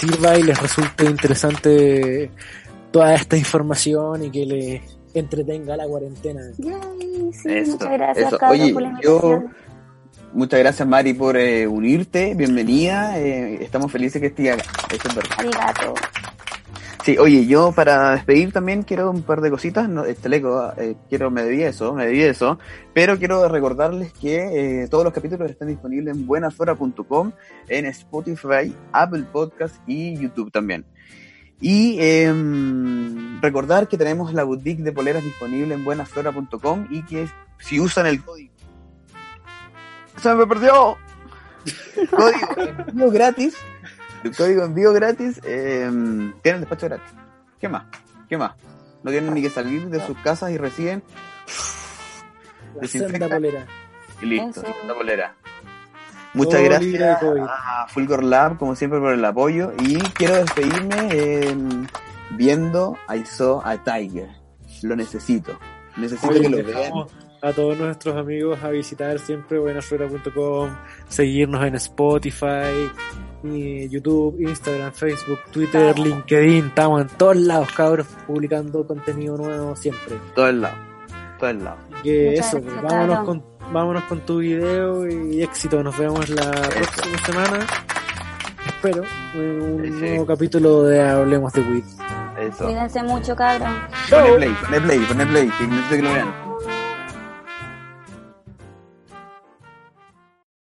sirva y les resulte interesante toda esta información y que les entretenga la cuarentena. Yay, sí, Eso, muchas gracias, eso. Carlos, Oye, por la yo- invitación. Muchas gracias, Mari, por eh, unirte. Bienvenida. eh, estamos felices que estés acá. Eso es verdad. Sí, oye, yo para despedir también quiero un par de cositas. No, este leco, eh, quiero, me debí eso, me debí eso. Pero quiero recordarles que eh, todos los capítulos están disponibles en buenaflora.com, en Spotify, Apple Podcast y YouTube también. Y em, recordar que tenemos la boutique de poleras disponible en buenaflora.com y que si usan el código. ¡Se me perdió! [laughs] código gratis. El código envío gratis. em, tienen despacho gratis. ¿Qué más? ¿Qué más? No tienen ni que salir de sus casas y reciben. La Desinfecta. senda polera. Y listo, la polera. Muchas Todo gracias a Fulgor Lab, como siempre, por el apoyo. Y quiero despedirme em, viendo I Saw a Tiger. Lo necesito. Necesito Oye, que lo vean. a todos nuestros amigos a visitar siempre buenaflora.com, seguirnos en Spotify, YouTube, Instagram, Facebook, Twitter, LinkedIn, estamos en todos lados, cabros, publicando contenido nuevo siempre. Todo el lado. Todo el lado. Así que Muchas eso, gracias, pues, vámonos con, vámonos con tu video y éxito, nos vemos la próxima semana. Espero, un Sí. nuevo capítulo de Hablemos de Weed. Eso. Cuídense mucho, cabrón. Pone play, pone play, pone play. Que necesito que lo vean.